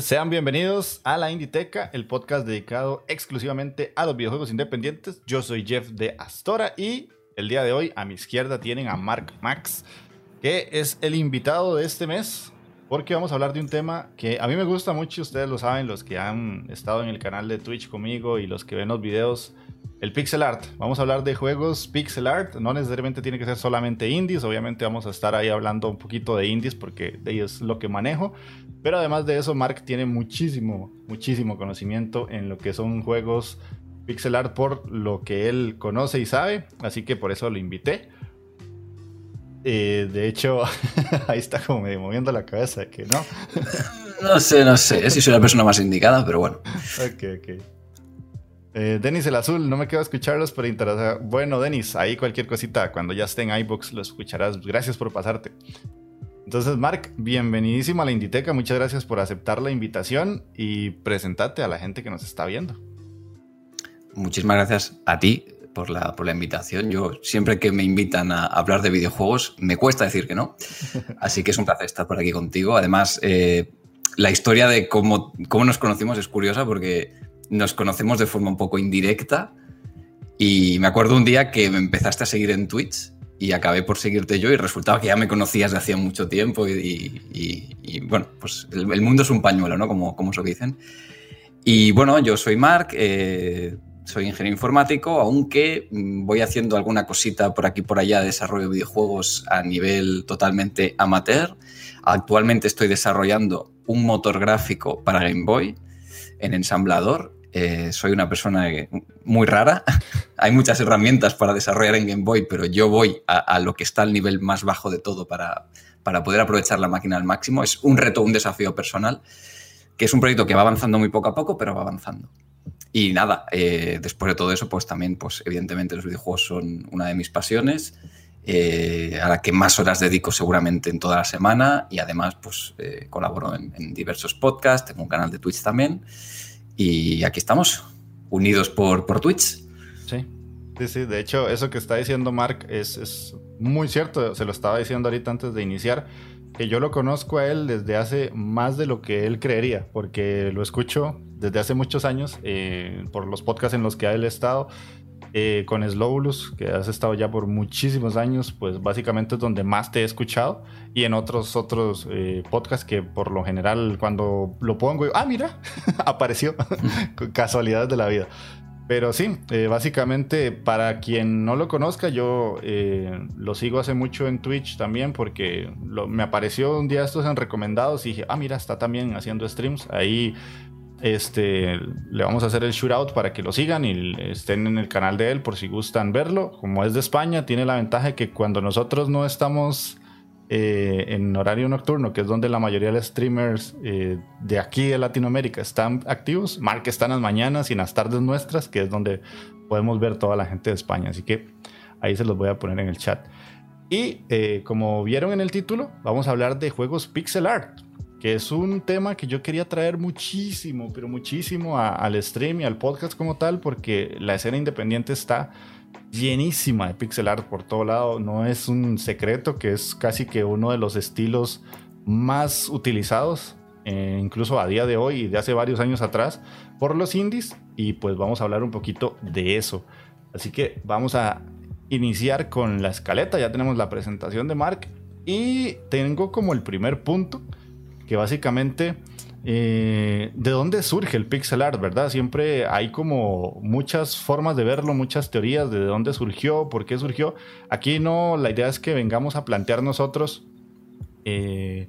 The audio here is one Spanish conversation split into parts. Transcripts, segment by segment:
Sean bienvenidos a la Inditeca, el podcast dedicado exclusivamente a los videojuegos independientes. Yo soy Jeff de Astora y el día de hoy a mi izquierda tienen a Mark Max, que es el invitado de este mes, porque vamos a hablar de un tema que a mí me gusta mucho, ustedes lo saben, los que han estado en el canal de Twitch conmigo y los que ven los videos el pixel art. Vamos a hablar de juegos pixel art. No necesariamente tiene que ser solamente indies. Obviamente vamos a estar ahí hablando un poquito de indies porque de ellos es lo que manejo. Pero además de eso, Mark tiene muchísimo, muchísimo conocimiento en lo que son juegos pixel art por lo que él conoce y sabe. Así que por eso lo invité. Eh, de hecho, ahí está como medio moviendo la cabeza, que no. no sé, no sé si soy la persona más indicada, pero bueno. Ok, ok. Eh, Denis el Azul, no me quedo a escucharlos, pero interesa. Bueno, Denis, ahí cualquier cosita, cuando ya esté en iBox lo escucharás. Gracias por pasarte. Entonces, Mark, bienvenidísimo a la Inditeca. Muchas gracias por aceptar la invitación y presentate a la gente que nos está viendo. Muchísimas gracias a ti por la, por la invitación. Yo siempre que me invitan a hablar de videojuegos me cuesta decir que no. Así que es un placer estar por aquí contigo. Además, eh, la historia de cómo, cómo nos conocimos es curiosa porque nos conocemos de forma un poco indirecta. Y me acuerdo un día que me empezaste a seguir en Twitch y acabé por seguirte yo y resultaba que ya me conocías de hacía mucho tiempo y, bueno, pues el, mundo es un pañuelo, ¿no? Como, como eso que dicen. Y bueno, yo soy Mark, eh, soy ingeniero informático, aunque voy haciendo alguna cosita por aquí por allá de desarrollo de videojuegos a nivel totalmente amateur. Actualmente estoy desarrollando un motor gráfico para Game Boy en ensamblador eh, soy una persona muy rara. Hay muchas herramientas para desarrollar en Game Boy, pero yo voy a, lo que está al nivel más bajo de todo para, para, poder aprovechar la máquina al máximo. Es un reto, un desafío personal, que es un proyecto que va avanzando muy poco a poco, pero va avanzando. Y nada, eh, después de todo eso, pues también, pues evidentemente los videojuegos son una de mis pasiones. Eh, a la que más horas dedico seguramente en toda la semana y además pues colaboro en, en diversos podcasts, tengo un canal de Twitch también y aquí estamos, unidos por, por Twitch. Sí, sí, sí. De hecho, eso que está diciendo Mark es, es muy cierto. Se lo estaba diciendo ahorita antes de iniciar que yo lo conozco a él desde hace más de lo que él creería, porque lo escucho desde hace muchos años eh, por los podcasts en los que él ha estado eh, con Slowlus, que has estado ya por muchísimos años, pues básicamente es donde más te he escuchado. Y en otros, otros eh, podcasts que por lo general cuando lo pongo, ah, mira, apareció, casualidades de la vida. Pero sí, eh, básicamente para quien no lo conozca, yo lo sigo hace mucho en Twitch también porque me apareció un día estos en recomendados y dije, ah, mira, está también haciendo streams. Ahí este, le vamos a hacer el shootout para que lo sigan y estén en el canal de él por si gustan verlo. Como es de España, tiene la ventaja que cuando nosotros no estamos eh, en horario nocturno, que es donde la mayoría de los streamers eh, de aquí de Latinoamérica están activos, Mark está en las mañanas y en las tardes nuestras, que es donde podemos ver toda la gente de España. Así que ahí se los voy a poner en el chat. Y eh, como vieron en el título, vamos a hablar de juegos pixel art que es un tema que yo quería traer muchísimo, pero muchísimo al stream y al podcast como tal, porque la escena independiente está llenísima de pixel art por todo lado. No es un secreto que es casi que uno de los estilos más utilizados, eh, incluso a día de hoy y de hace varios años atrás, por los indies. Y pues vamos a hablar un poquito de eso. Así que vamos a iniciar con la escaleta. Ya tenemos la presentación de Mark. Y tengo como el primer punto que básicamente eh, de dónde surge el pixel art, ¿verdad? Siempre hay como muchas formas de verlo, muchas teorías de dónde surgió, por qué surgió. Aquí no, la idea es que vengamos a plantear nosotros eh,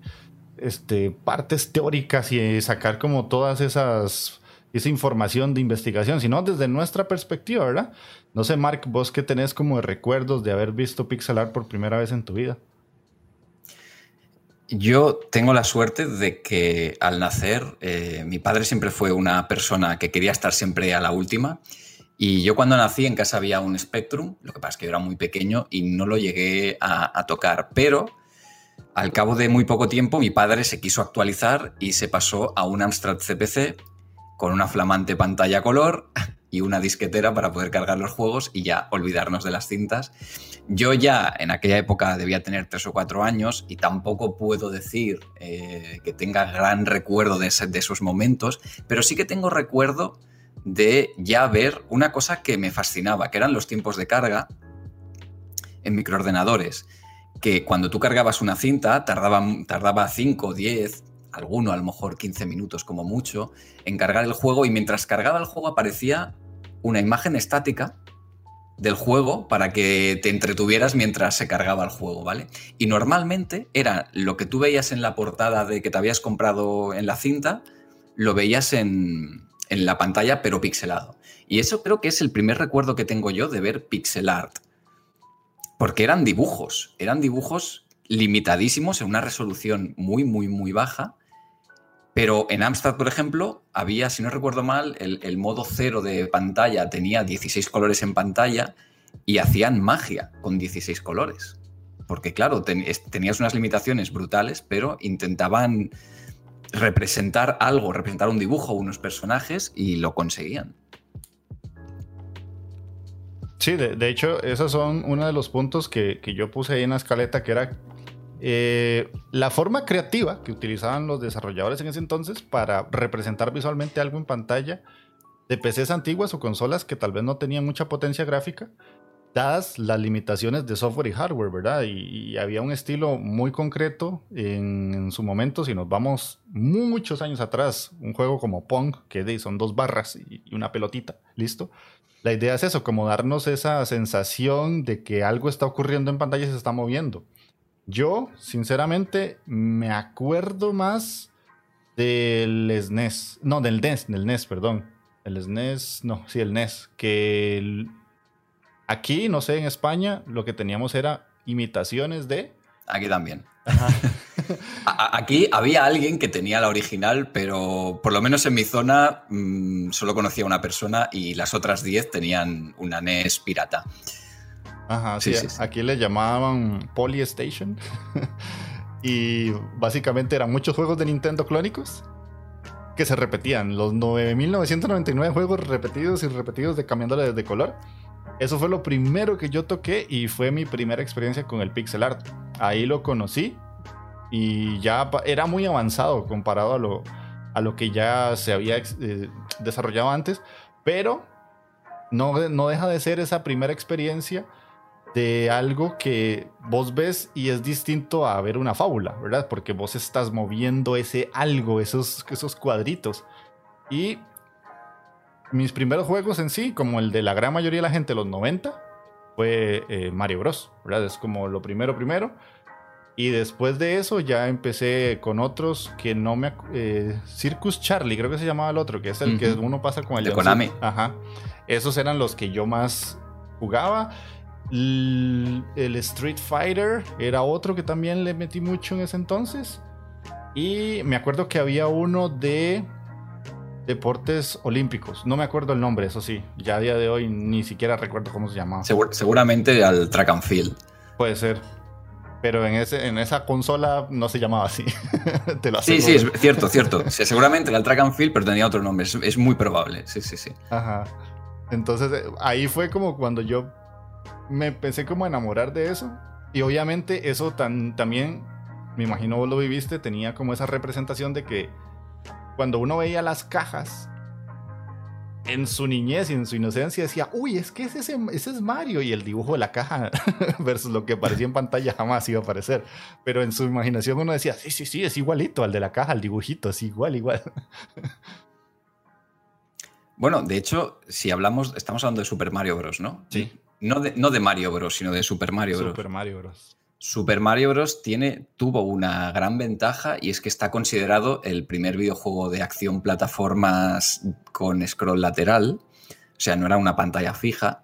este, partes teóricas y sacar como todas esas esa información de investigación, sino desde nuestra perspectiva, ¿verdad? No sé, Mark, vos qué tenés como recuerdos de haber visto pixel art por primera vez en tu vida. Yo tengo la suerte de que al nacer eh, mi padre siempre fue una persona que quería estar siempre a la última. Y yo cuando nací en casa había un Spectrum, lo que pasa es que yo era muy pequeño y no lo llegué a, tocar, pero al cabo de muy poco tiempo mi padre se quiso actualizar y se pasó a un Amstrad CPC con una flamante pantalla color y una disquetera para poder cargar los juegos y ya olvidarnos de las cintas. Yo ya en aquella época debía tener tres o cuatro años y tampoco puedo decir eh, que tenga gran recuerdo de, esos momentos, pero sí que tengo recuerdo de ya ver una cosa que me fascinaba, que eran los tiempos de carga en microordenadores, que cuando tú cargabas una cinta tardaba, tardaba 5, 10, alguno a lo mejor 15 minutos como mucho, en cargar el juego y mientras cargaba el juego aparecía una imagen estática del juego para que te entretuvieras mientras se cargaba el juego, ¿vale? Y normalmente era lo que tú veías en la portada de que te habías comprado en la cinta, lo veías en, en la pantalla pero pixelado. Y eso creo que es el primer recuerdo que tengo yo de ver pixel art. Porque eran dibujos, eran dibujos limitadísimos en una resolución muy, muy, muy baja pero en Amstrad, por ejemplo, había, si no recuerdo mal, el, modo cero de pantalla tenía 16 colores en pantalla y hacían magia con 16 colores. Porque claro, tenías unas limitaciones brutales, pero intentaban representar algo, representar un dibujo, unos personajes y lo conseguían. Sí, de, hecho, esos son uno de los puntos que, que, yo puse ahí en la escaleta, que era eh, la forma creativa que utilizaban los desarrolladores en ese entonces para representar visualmente algo en pantalla de PCs antiguas o consolas que tal vez no tenían mucha potencia gráfica, dadas las limitaciones de software y hardware, ¿verdad? Y, había un estilo muy concreto en, su momento, si nos vamos muchos años atrás, un juego como Pong, que son dos barras y, y una pelotita, listo. La idea es eso, como darnos esa sensación de que algo está ocurriendo en pantalla y se está moviendo. Yo, sinceramente, me acuerdo más del SNES. No, del NES, del NES, perdón. El SNES, no, sí, el NES. Que aquí, no sé, en España, lo que teníamos era imitaciones de. Aquí también. Aquí había alguien que tenía la original, pero por lo menos en mi zona mm, solo conocía una persona y las otras 10 tenían una NES pirata. Ajá, sí, aquí le llamaban Polystation. y básicamente eran muchos juegos de Nintendo clónicos que se repetían. Los 9.999 juegos repetidos y repetidos de cambiándoles de color. Eso fue lo primero que yo toqué y fue mi primera experiencia con el pixel art. Ahí lo conocí y ya era muy avanzado comparado a lo, a lo que ya se había eh, desarrollado antes, pero no, no deja de ser esa primera experiencia de algo que vos ves y es distinto a ver una fábula, ¿verdad? Porque vos estás moviendo ese algo, esos, esos cuadritos. Y mis primeros juegos en sí, como el de la gran mayoría de la gente, los 90, fue eh, Mario Bros, ¿verdad? Es como lo primero, primero. Y después de eso ya empecé con otros que no me... Eh, Circus Charlie, creo que se llamaba el otro, que es el que uno pasa con el... De Konami. Ajá. Esos eran los que yo más jugaba. El Street Fighter era otro que también le metí mucho en ese entonces. Y me acuerdo que había uno de deportes olímpicos. No me acuerdo el nombre, eso sí. Ya a día de hoy ni siquiera recuerdo cómo se llamaba. seguramente al track and field. Puede ser. Pero en, ese, en esa consola no se llamaba así. sí, sí, es cierto, cierto. seguramente era el track and field, pero tenía otro nombre. Es, es muy probable. Sí, sí, sí. Ajá. Entonces eh, ahí fue como cuando yo me empecé como a enamorar de eso. Y obviamente eso tan, también, me imagino vos lo viviste, tenía como esa representación de que cuando uno veía las cajas en su niñez y en su inocencia decía, uy, es que ese, ese es Mario y el dibujo de la caja versus lo que aparecía en pantalla jamás iba a aparecer. Pero en su imaginación uno decía, sí, sí, sí, es igualito al de la caja, el dibujito, es igual, igual. Bueno, de hecho, si hablamos, estamos hablando de Super Mario Bros., ¿no? Sí. No de, Mario Bros, sino de Super Mario Bros. Super Mario Bros. Super Mario Bros. Tiene, tuvo una gran ventaja y es que está considerado el primer videojuego de acción plataformas con scroll lateral. O sea, no era una pantalla fija.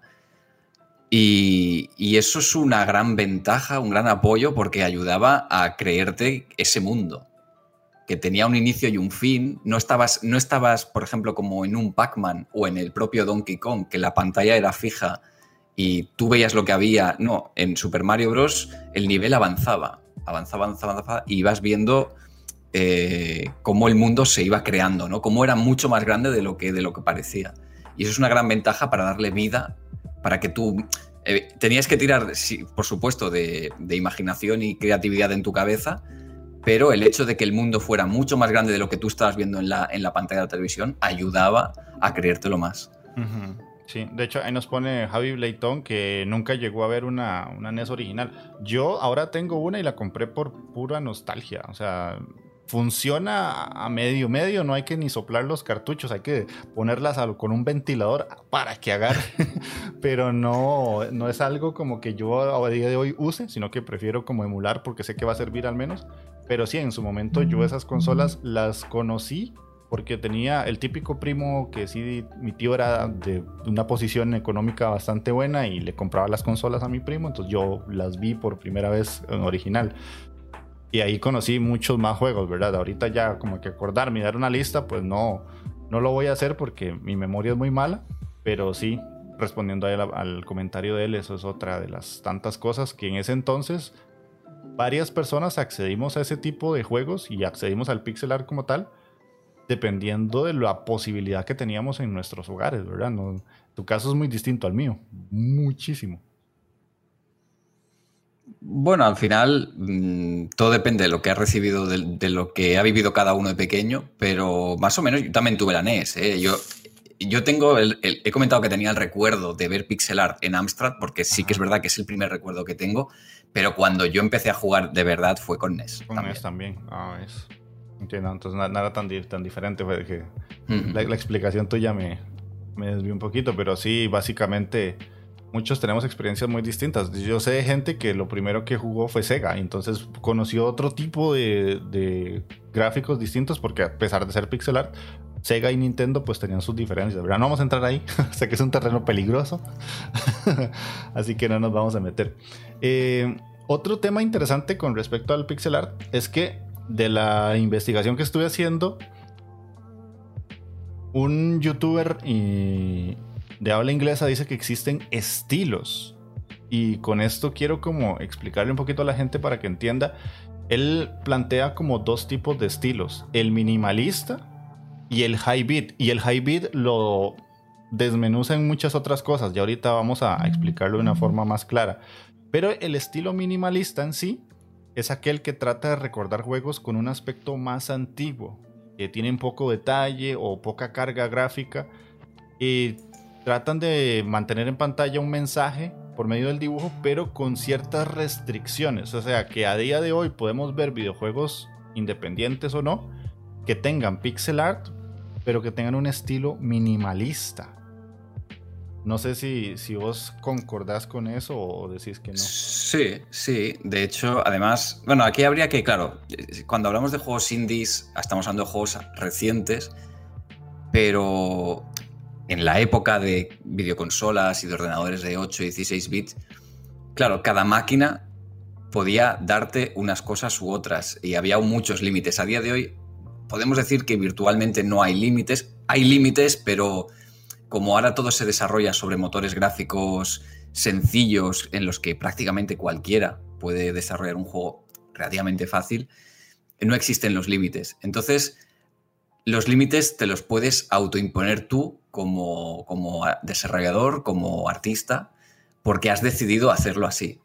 Y, y, eso es una gran ventaja, un gran apoyo, porque ayudaba a creerte ese mundo, que tenía un inicio y un fin. No estabas, no estabas por ejemplo, como en un Pac-Man o en el propio Donkey Kong, que la pantalla era fija y tú veías lo que había. No, en Super Mario Bros. el nivel avanzaba, avanzaba, avanzaba, avanzaba y ibas viendo eh, cómo el mundo se iba creando, ¿no? Cómo era mucho más grande de lo que, de lo que parecía. Y eso es una gran ventaja para darle vida, para que tú... Eh, tenías que tirar, por supuesto, de, imaginación y creatividad en tu cabeza, pero el hecho de que el mundo fuera mucho más grande de lo que tú estabas viendo en la, en la pantalla de la televisión ayudaba a creértelo más. Sí, de hecho ahí nos pone Javi Blayton que nunca llegó a ver una, una NES original. Yo ahora tengo una y la compré por pura nostalgia. O sea, funciona a medio medio, no hay que ni soplar los cartuchos, hay que ponerlas con un ventilador para que agarre, pero no, no es algo como que yo a día de hoy use, sino que prefiero como emular porque sé que va a servir al menos, pero sí, en su momento yo esas consolas las conocí porque tenía el típico primo que sí, mi tío era de una posición económica bastante buena y le compraba las consolas a mi primo, entonces yo las vi por primera vez en original. Y ahí conocí muchos más juegos, ¿verdad? Ahorita ya como que acordarme y dar una lista, pues no, no lo voy a hacer porque mi memoria es muy mala, pero sí, respondiendo al comentario de él, eso es otra de las tantas cosas que en ese entonces varias personas accedimos a ese tipo de juegos y accedimos al pixel art como tal, dependiendo de la posibilidad que teníamos en nuestros hogares, ¿verdad? No, tu caso es muy distinto al mío, muchísimo. Bueno, al final mm, todo depende de lo que ha recibido, de, lo que ha vivido cada uno de pequeño, pero más o menos yo también tuve la NES. ¿eh? Yo, yo tengo, el, he comentado que tenía el recuerdo de ver pixel art en Amstrad, porque sí que es verdad que es el primer recuerdo que tengo, pero cuando yo empecé a jugar de verdad fue con NES. Con NES también. Ah, es. Entiendo, entonces nada, tan, tan diferente fue que la, la, explicación tuya me, me desvió un poquito, pero sí, básicamente muchos tenemos experiencias muy distintas. Yo sé de gente que lo primero que jugó fue Sega, entonces conoció otro tipo de, gráficos distintos porque a pesar de ser pixel art, Sega y Nintendo pues tenían sus diferencias. No vamos a entrar ahí, sé que es un terreno peligroso, así que no nos vamos a meter. Eh, otro tema interesante con respecto al pixel art es que de la investigación que estuve haciendo, un youtuber y de habla inglesa dice que existen estilos. Y con esto quiero como explicarle un poquito a la gente para que entienda. Él plantea como dos tipos de estilos. El minimalista y el high beat. Y el high beat lo desmenuza en muchas otras cosas. Ya ahorita vamos a explicarlo de una forma más clara. Pero el estilo minimalista en sí es aquel que trata de recordar juegos con un aspecto más antiguo, que tienen poco detalle o poca carga gráfica. Y tratan de mantener en pantalla un mensaje por medio del dibujo, pero con ciertas restricciones. O sea, que a día de hoy podemos ver videojuegos independientes o no, que tengan pixel art, pero que tengan un estilo minimalista. No sé si, si vos concordás con eso o decís que no. Sí, sí. De hecho, además, bueno, aquí habría que, claro, cuando hablamos de juegos indies, estamos hablando de juegos recientes, pero en la época de videoconsolas y de ordenadores de 8 y 16 bits, claro, cada máquina podía darte unas cosas u otras y había muchos límites. A día de hoy podemos decir que virtualmente no hay límites. Hay límites, pero como ahora todo se desarrolla sobre motores gráficos sencillos en los que prácticamente cualquiera puede desarrollar un juego relativamente fácil, no existen los límites. Entonces, los límites te los puedes autoimponer tú como, como desarrollador, como artista, porque has decidido hacerlo así.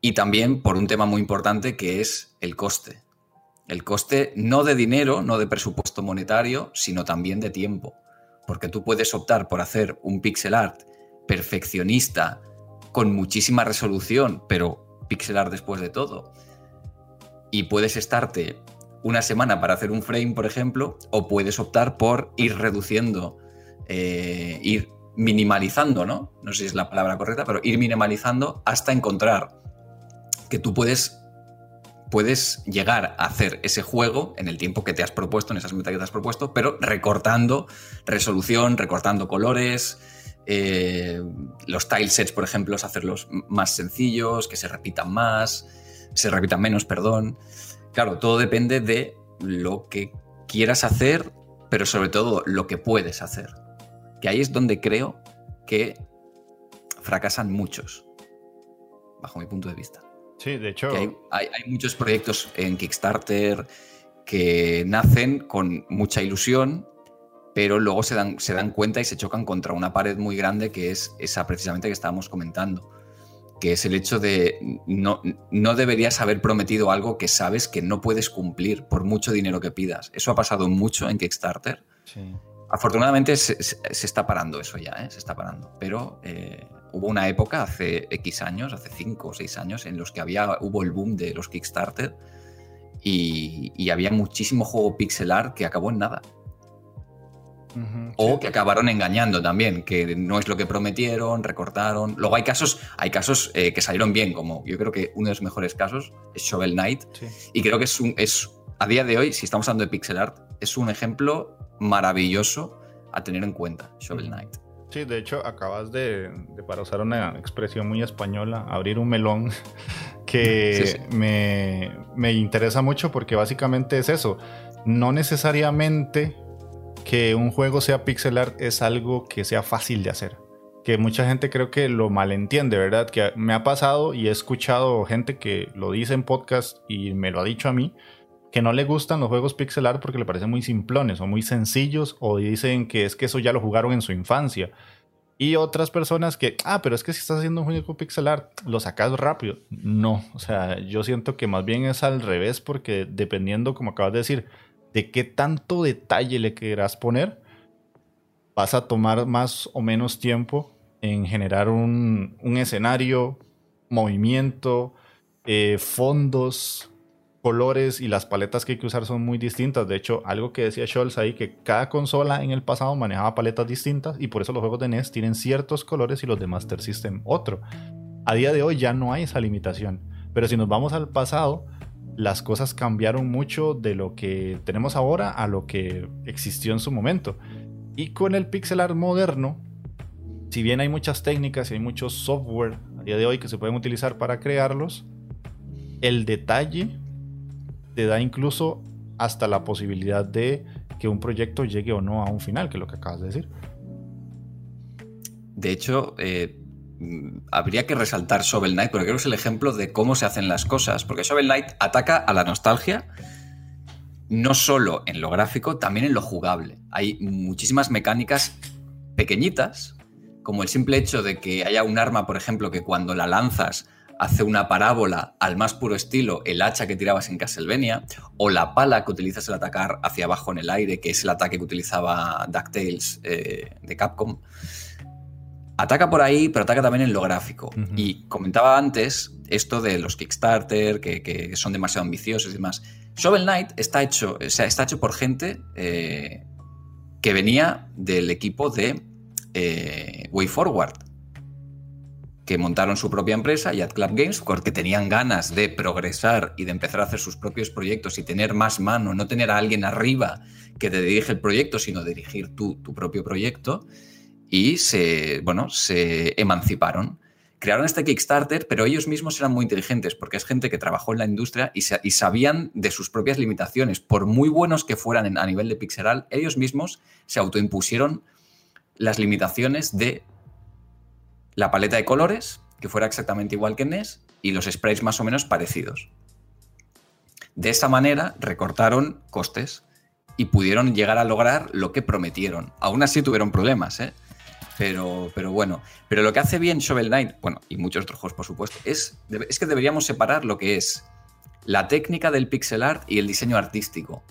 Y también por un tema muy importante que es el coste. El coste no de dinero, no de presupuesto monetario, sino también de tiempo. Porque tú puedes optar por hacer un pixel art perfeccionista, con muchísima resolución, pero pixel art después de todo. Y puedes estarte una semana para hacer un frame, por ejemplo, o puedes optar por ir reduciendo, eh, ir minimalizando, ¿no? No sé si es la palabra correcta, pero ir minimalizando hasta encontrar que tú puedes, puedes llegar a hacer ese juego en el tiempo que te has propuesto, en esas metas que te has propuesto, pero recortando resolución, recortando colores, eh, los tilesets, por ejemplo, es hacerlos más sencillos, que se repitan más, se repitan menos, perdón. Claro, todo depende de lo que quieras hacer, pero sobre todo lo que puedes hacer. Que ahí es donde creo que fracasan muchos, bajo mi punto de vista. Sí, de hecho. Hay, hay, muchos proyectos en Kickstarter que nacen con mucha ilusión, pero luego se dan, se dan cuenta y se chocan contra una pared muy grande que es esa precisamente que estábamos comentando, que es el hecho de no, no deberías haber prometido algo que sabes que no puedes cumplir por mucho dinero que pidas. Eso ha pasado mucho en Kickstarter. Afortunadamente se, está parando eso ya, ¿eh? se está parando, pero eh, hubo una época hace X años, hace 5 o 6 años, en los que había, hubo el boom de los Kickstarter y, y había muchísimo juego pixelar que acabó en nada o que acabaron engañando también, que no es lo que prometieron, recortaron. Luego hay casos, hay casos eh, que salieron bien, como yo creo que uno de los mejores casos es Shovel Knight. Y creo que es, un, es, a día de hoy, si estamos hablando de pixel art, es un ejemplo maravilloso a tener en cuenta, Shovel Knight. Sí, de hecho, acabas de, para usar una expresión muy española, abrir un melón que Me, me interesa mucho porque básicamente es eso. No necesariamente que un juego sea pixel art es algo que sea fácil de hacer. Que mucha gente creo que lo malentiende, ¿verdad? Que me ha pasado y he escuchado gente que lo dice en podcast y me lo ha dicho a mí, que no le gustan los juegos pixel art porque le parecen muy simplones o muy sencillos o dicen que es que eso ya lo jugaron en su infancia. Y otras personas que, ah, pero es que si estás haciendo un juego pixel art, lo sacas rápido. No, o sea, yo siento que más bien es al revés porque dependiendo, como acabas de decir, de qué tanto detalle le querrás poner, vas a tomar más o menos tiempo en generar un, escenario, movimiento, eh, fondos, colores y las paletas que hay que usar son muy distintas. De hecho, algo que decía Scholz ahí, que cada consola en el pasado manejaba paletas distintas y por eso los juegos de NES tienen ciertos colores y los de Master System otro. A día de hoy ya no hay esa limitación. Pero si nos vamos al pasado, las cosas cambiaron mucho de lo que tenemos ahora a lo que existió en su momento. Y con el pixel art moderno, si bien hay muchas técnicas y hay mucho software a día de hoy que se pueden utilizar para crearlos, el detalle te da incluso hasta la posibilidad de que un proyecto llegue o no a un final, que es lo que acabas de decir. De hecho, eh, Mm, habría que resaltar Shovel Knight, porque creo que es el ejemplo de cómo se hacen las cosas. Porque Shovel Knight ataca a la nostalgia, no solo en lo gráfico, también en lo jugable. Hay muchísimas mecánicas pequeñitas, como el simple hecho de que haya un arma, por ejemplo, que cuando la lanzas hace una parábola al más puro estilo el hacha que tirabas en Castlevania, o la pala que utilizas al atacar hacia abajo en el aire, que es el ataque que utilizaba DuckTales eh, de Capcom. Ataca por ahí, pero ataca también en lo gráfico. Y comentaba antes esto de los Kickstarter, que, son demasiado ambiciosos y demás. Shovel Knight está hecho, o sea, está hecho por gente eh, que venía del equipo de eh, WayForward, que montaron su propia empresa, Yacht Club Games, porque tenían ganas de progresar y de empezar a hacer sus propios proyectos y tener más mano, no tener a alguien arriba que te dirige el proyecto, sino dirigir tu propio proyecto y se, bueno, se emanciparon. Crearon este Kickstarter, pero ellos mismos eran muy inteligentes porque es gente que trabajó en la industria y, sabían de sus propias limitaciones. Por muy buenos que fueran a nivel de pixeral, ellos mismos se autoimpusieron las limitaciones de la paleta de colores, que fuera exactamente igual que NES, y los sprays más o menos parecidos. De esa manera recortaron costes y pudieron llegar a lograr lo que prometieron. Aún así tuvieron problemas, ¿eh? Pero, pero bueno, pero lo que hace bien Shovel Knight, bueno, y muchos otros juegos por supuesto, es, es que deberíamos separar lo que es la técnica del pixel art y el diseño artístico.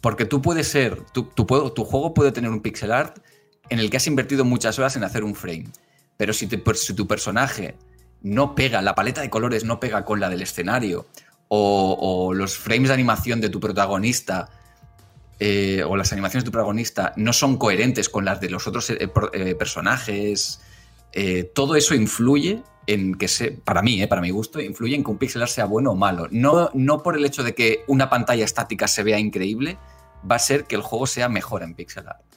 Porque tú puedes ser, tu, tu juego puede tener un pixel art en el que has invertido muchas horas en hacer un frame. Pero si, si tu personaje no pega, la paleta de colores no pega con la del escenario, o, los frames de animación de tu protagonista eh, o las animaciones de tu protagonista no son coherentes con las de los otros eh, eh, personajes, todo eso influye en que se, para mí, para mi gusto, influye en que un pixel art sea bueno o malo. No, no por el hecho de que una pantalla estática se vea increíble, va a ser que el juego sea mejor en pixel art.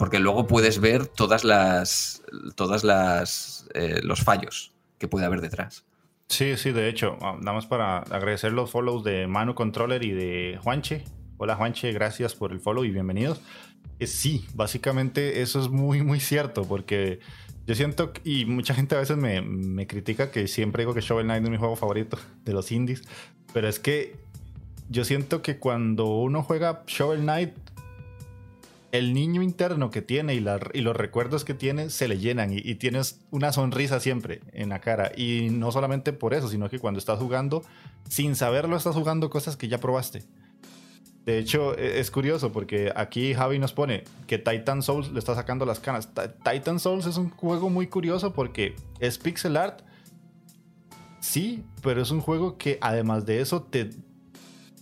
Porque luego puedes ver todas las, todas las, eh, los fallos que puede haber detrás. Sí, sí, de hecho, ah, nada más para agradecer los follows de Manu Controller y de Juanche. Hola Juanche, gracias por el follow y bienvenidos. Eh, sí, básicamente eso es muy, muy cierto, porque yo siento, y mucha gente a veces me, me critica que siempre digo que Shovel Knight es mi juego favorito de los indies, pero es que yo siento que cuando uno juega Shovel Knight, el niño interno que tiene y, los recuerdos que tiene se le llenan y, tienes una sonrisa siempre en la cara. Y no solamente por eso, sino que cuando estás jugando, sin saberlo, estás jugando cosas que ya probaste. De hecho, e, es curioso porque aquí Javi nos pone que Titan Souls le está sacando las canas. Titan Souls es un juego muy curioso porque es pixel art. Sí, pero es un juego que además de eso te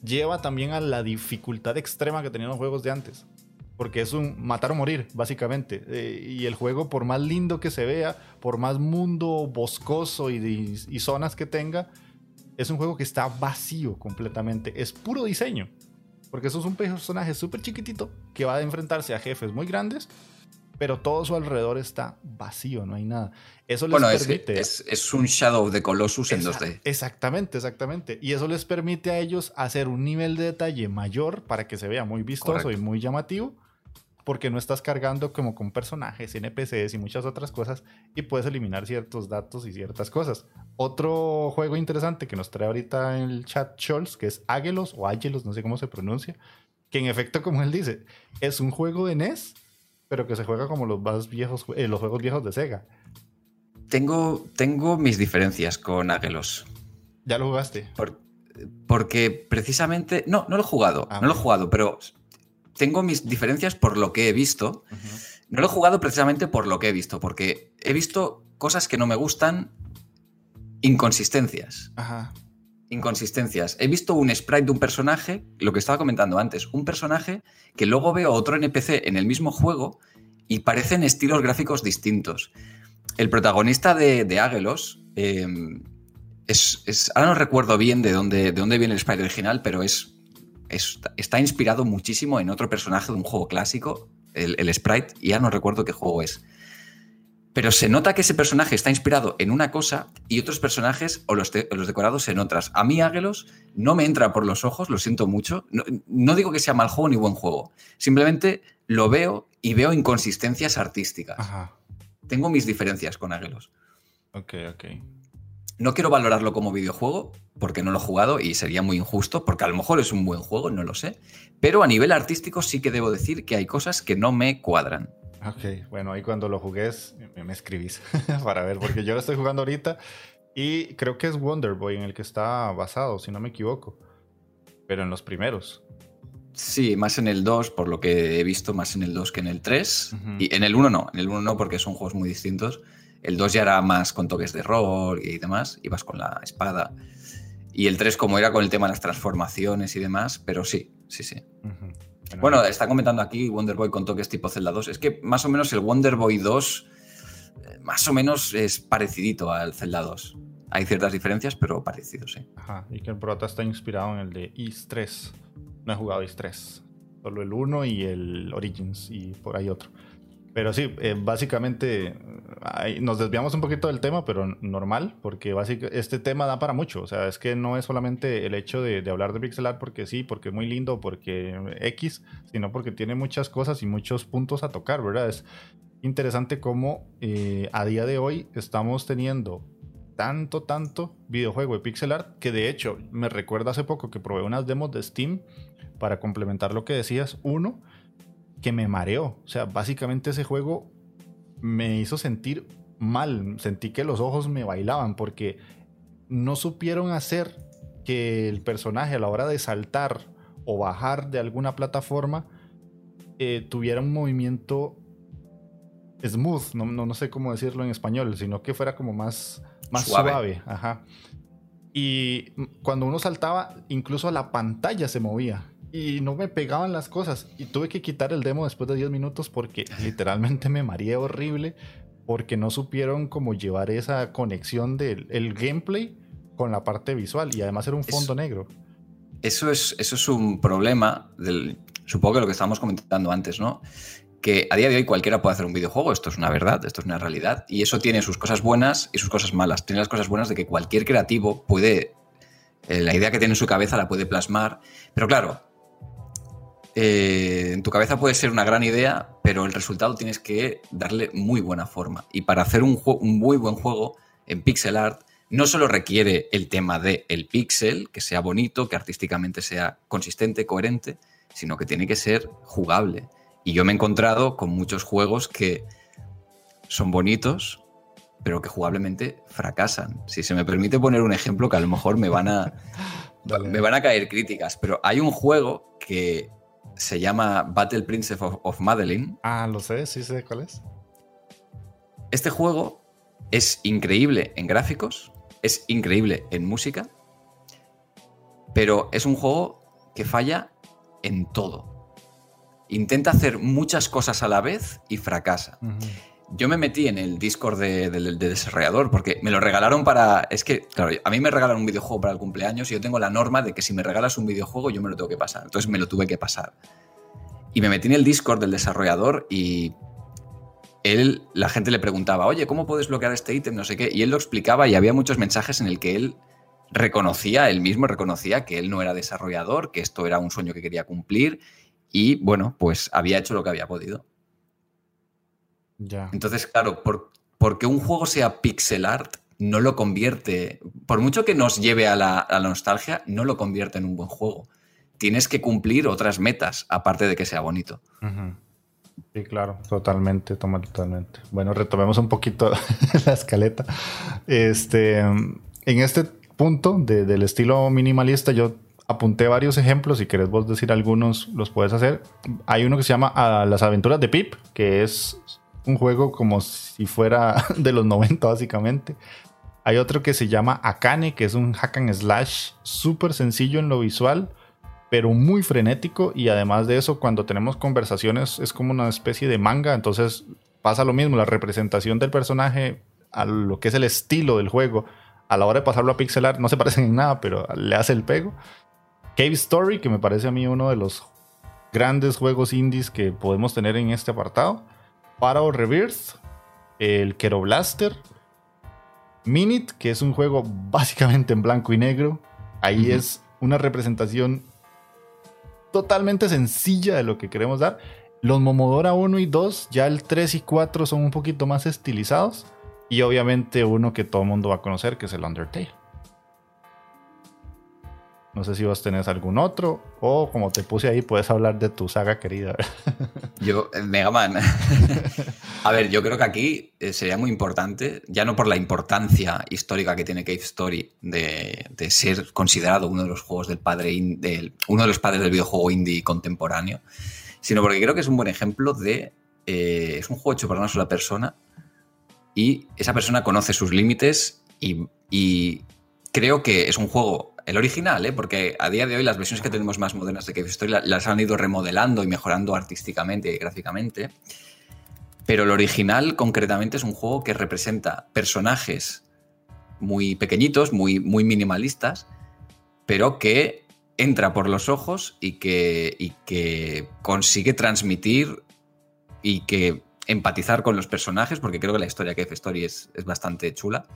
lleva también a la dificultad extrema que tenían los juegos de antes porque es un matar o morir, básicamente. Eh, y el juego, por más lindo que se vea, por más mundo boscoso y, zonas que tenga, es un juego que está vacío completamente. Es puro diseño. Porque eso es un personaje súper chiquitito que va a enfrentarse a jefes muy grandes, pero todo su alrededor está vacío, no hay nada. Eso les bueno, permite. Es, es, un Shadow of the Colossus en 2D. Exactamente, exactamente. Y eso les permite a ellos hacer un nivel de detalle mayor para que se vea muy vistoso y muy llamativo porque no estás cargando como con personajes, NPCs y muchas otras cosas y puedes eliminar ciertos datos y ciertas cosas. Otro juego interesante que nos trae ahorita en el chat Scholz, que es Agelos o Agelos, no sé cómo se pronuncia, que en efecto, como él dice, es un juego de NES, pero que se juega como los más viejos, eh, los juegos viejos de Sega. Tengo, tengo mis diferencias con Agelos. ¿Ya lo jugaste? porque precisamente. No, no lo he jugado. Ah, no lo he jugado, pero tengo mis diferencias por lo que he visto. No lo he jugado precisamente por lo que he visto, porque he visto cosas que no me gustan, inconsistencias. Inconsistencias. He visto un sprite de un personaje, lo que estaba comentando antes, un personaje que luego veo otro NPC en el mismo juego y parecen estilos gráficos distintos. El protagonista de, de Águelos em, es, Ahora no recuerdo bien de dónde, de dónde viene el sprite original, pero es está inspirado muchísimo en otro personaje de un juego clásico, el, sprite, y ya no recuerdo qué juego es. Pero se nota que ese personaje está inspirado en una cosa y otros personajes o los, los decorados en otras. A mí Águelos no me entra por los ojos, lo siento mucho. No, digo que sea mal juego ni buen juego. Simplemente lo veo y veo inconsistencias artísticas. Tengo mis diferencias con Águelos. Ok, ok. No quiero valorarlo como videojuego porque no lo he jugado y sería muy injusto, porque a lo mejor es un buen juego, no lo sé. Pero a nivel artístico sí que debo decir que hay cosas que no me cuadran. Ok, bueno, ahí cuando lo jugues me, escribís para ver, porque yo lo estoy jugando ahorita y creo que es Wonder Boy en el que está basado, si no me equivoco. Pero en los primeros. Sí, más en el 2, por lo que he visto, más en el 2 que en el 3. Y en el 1 no, en el 1 no, porque son juegos muy distintos. El 2 ya era más con toques de rol y demás, ibas con la espada. Y el 3 como era con el tema de las transformaciones y demás, pero sí, sí, sí. bueno, está comentando aquí Wonder Boy con toques tipo Zelda 2. Es que más o menos el Wonder Boy 2 eh, más o menos es parecidito al Zelda 2. Hay ciertas diferencias, pero parecido, sí. Ajá, y que el prota está inspirado en el de Is 3. No he jugado Is 3. Solo el 1 y el Origins y por ahí otro. Pero sí, eh, básicamente nos desviamos un poquito del tema, pero normal, porque básicamente este tema da para mucho. O sea, es que no es solamente el hecho de, hablar de pixel art porque sí, porque es muy lindo, porque X, sino porque tiene muchas cosas y muchos puntos a tocar, ¿verdad? Es interesante cómo eh, a día de hoy estamos teniendo tanto, tanto videojuego de pixel art que de hecho me recuerda hace poco que probé unas demos de Steam para complementar lo que decías. Uno, que me mareó. O sea, básicamente ese juego me hizo sentir mal. Sentí que los ojos me bailaban porque no supieron hacer que el personaje a la hora de saltar o bajar de alguna plataforma eh, tuviera un movimiento smooth, no, no, sé cómo decirlo en español, sino que fuera como más, más suave. suave. Ajá. Y cuando uno saltaba, incluso la pantalla se movía y no me pegaban las cosas. Y tuve que quitar el demo después de 10 minutos porque literalmente me mareé horrible porque no supieron cómo llevar esa conexión del el gameplay con la parte visual y además era un fondo negro. Eso es, eso es un problema del, supongo que lo que estábamos comentando antes, ¿no? que a día de hoy cualquiera puede hacer un videojuego, esto es una verdad, esto es una realidad, y eso tiene sus cosas buenas y sus cosas malas. Tiene las cosas buenas de que cualquier creativo puede, eh, la idea que tiene en su cabeza la puede plasmar, pero claro, eh, en tu cabeza puede ser una gran idea, pero el resultado tienes que darle muy buena forma. Y para hacer un, un muy buen juego en pixel art, no solo requiere el tema de el pixel, que sea bonito, que artísticamente sea consistente, coherente, sino que tiene que ser jugable. Y yo me he encontrado con muchos juegos que son bonitos, pero que jugablemente fracasan. Si se me permite poner un ejemplo que a lo mejor me van a, me van a caer críticas, pero hay un juego que se llama Battle Princess of, of Madeline. Ah, lo sé, sí sé cuál es. Este juego es increíble en gráficos, es increíble en música, pero es un juego que falla en todo. Intenta hacer muchas cosas a la vez y fracasa. Yo me metí en el Discord del de, desarrollador porque me lo regalaron para... Es que, claro, a mí me regalan un videojuego para el cumpleaños y yo tengo la norma de que si me regalas un videojuego yo me lo tengo que pasar. Entonces me lo tuve que pasar. Y me metí en el Discord del desarrollador y él, la gente le preguntaba, oye, ¿cómo puedes bloquear este ítem? No sé qué. Y él lo explicaba y había muchos mensajes en el que él reconocía, él mismo reconocía que él no era desarrollador, que esto era un sueño que quería cumplir y bueno, pues había hecho lo que había podido. Ya. Entonces, claro, por, porque un juego sea pixel art no lo convierte, por mucho que nos lleve a la, nostalgia, no lo convierte en un buen juego. Tienes que cumplir otras metas, aparte de que sea bonito. Sí, claro, totalmente, toma totalmente. Bueno, retomemos un poquito la escaleta. Este, en este punto del estilo minimalista, yo apunté varios ejemplos. Si querés vos decir algunos, los puedes hacer. Hay uno que se llama ah, Las aventuras de Pip, que es un juego como si fuera de los 90, básicamente. Hay otro que se llama Akane, que es un hack and slash súper sencillo en lo visual pero muy frenético y además de eso cuando tenemos conversaciones es como una especie de manga, entonces pasa lo mismo, la representación del personaje a lo que es el estilo del juego, a la hora de pasarlo a pixelar no se parecen en nada, pero le hace el pego. Cave Story, que me parece a mí uno de los grandes juegos indies que podemos tener en este apartado. Pharaoh Rebirth, el Kero Blaster, Minute, que es un juego básicamente en blanco y negro. Ahí es una representación totalmente sencilla de lo que queremos dar. Los Momodora 1 y 2, ya el 3 y 4 son un poquito más estilizados. Y obviamente uno que todo el mundo va a conocer, que es el Undertale. No sé si vos tenés algún otro o como te puse ahí, puedes hablar de tu saga querida. Yo, eh, Mega Man. a ver, yo creo que aquí eh, sería muy importante, ya no por la importancia histórica que tiene Cave Story de, ser considerado uno de los juegos del padre, uno de los padres del videojuego indie contemporáneo, sino porque creo que es un buen ejemplo de. Eh, es un juego hecho para una sola persona y esa persona conoce sus límites y creo que es un juego el original, ¿eh? porque a día de hoy las versiones que tenemos más modernas de Cave Story las han ido remodelando y mejorando artísticamente y gráficamente. Pero el original, concretamente, es un juego que representa personajes muy pequeñitos, muy, muy minimalistas, pero que entra por los ojos y que, y que consigue transmitir y que empatizar con los personajes, porque creo que la historia de Cave Story es, es bastante chula.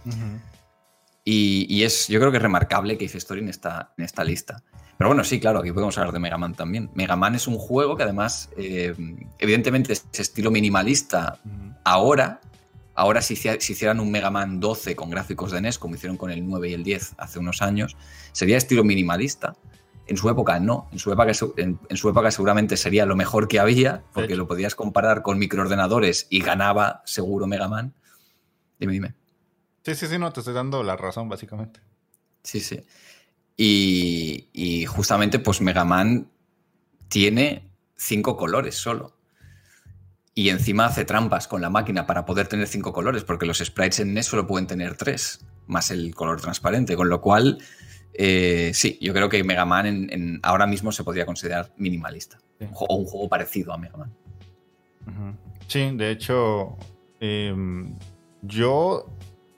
Y, es, yo creo que es remarcable que Cave Story en esta, en esta lista. Pero bueno, sí, claro, aquí podemos hablar de Mega Man también. Mega Man es un juego que además, eh, evidentemente, es estilo minimalista ahora. Ahora, si, si, hicieran un Mega Man 12 con gráficos de NES, como hicieron con el 9 y el 10 hace unos años, sería estilo minimalista. En su época no, en su época, en, su época seguramente sería lo mejor que había, porque lo podías comparar con microordenadores y ganaba seguro Mega Man. Dime, dime. Sí, sí, sí, no, te estoy dando la razón, básicamente. Sí, sí. Y, justamente, pues Mega Man tiene cinco colores solo. Y encima hace trampas con la máquina para poder tener cinco colores, porque los sprites en NES solo pueden tener tres, más el color transparente. Con lo cual, eh, sí, yo creo que Mega Man en, ahora mismo se podría considerar minimalista. O un juego parecido a Mega Man. Sí, de hecho, em, yo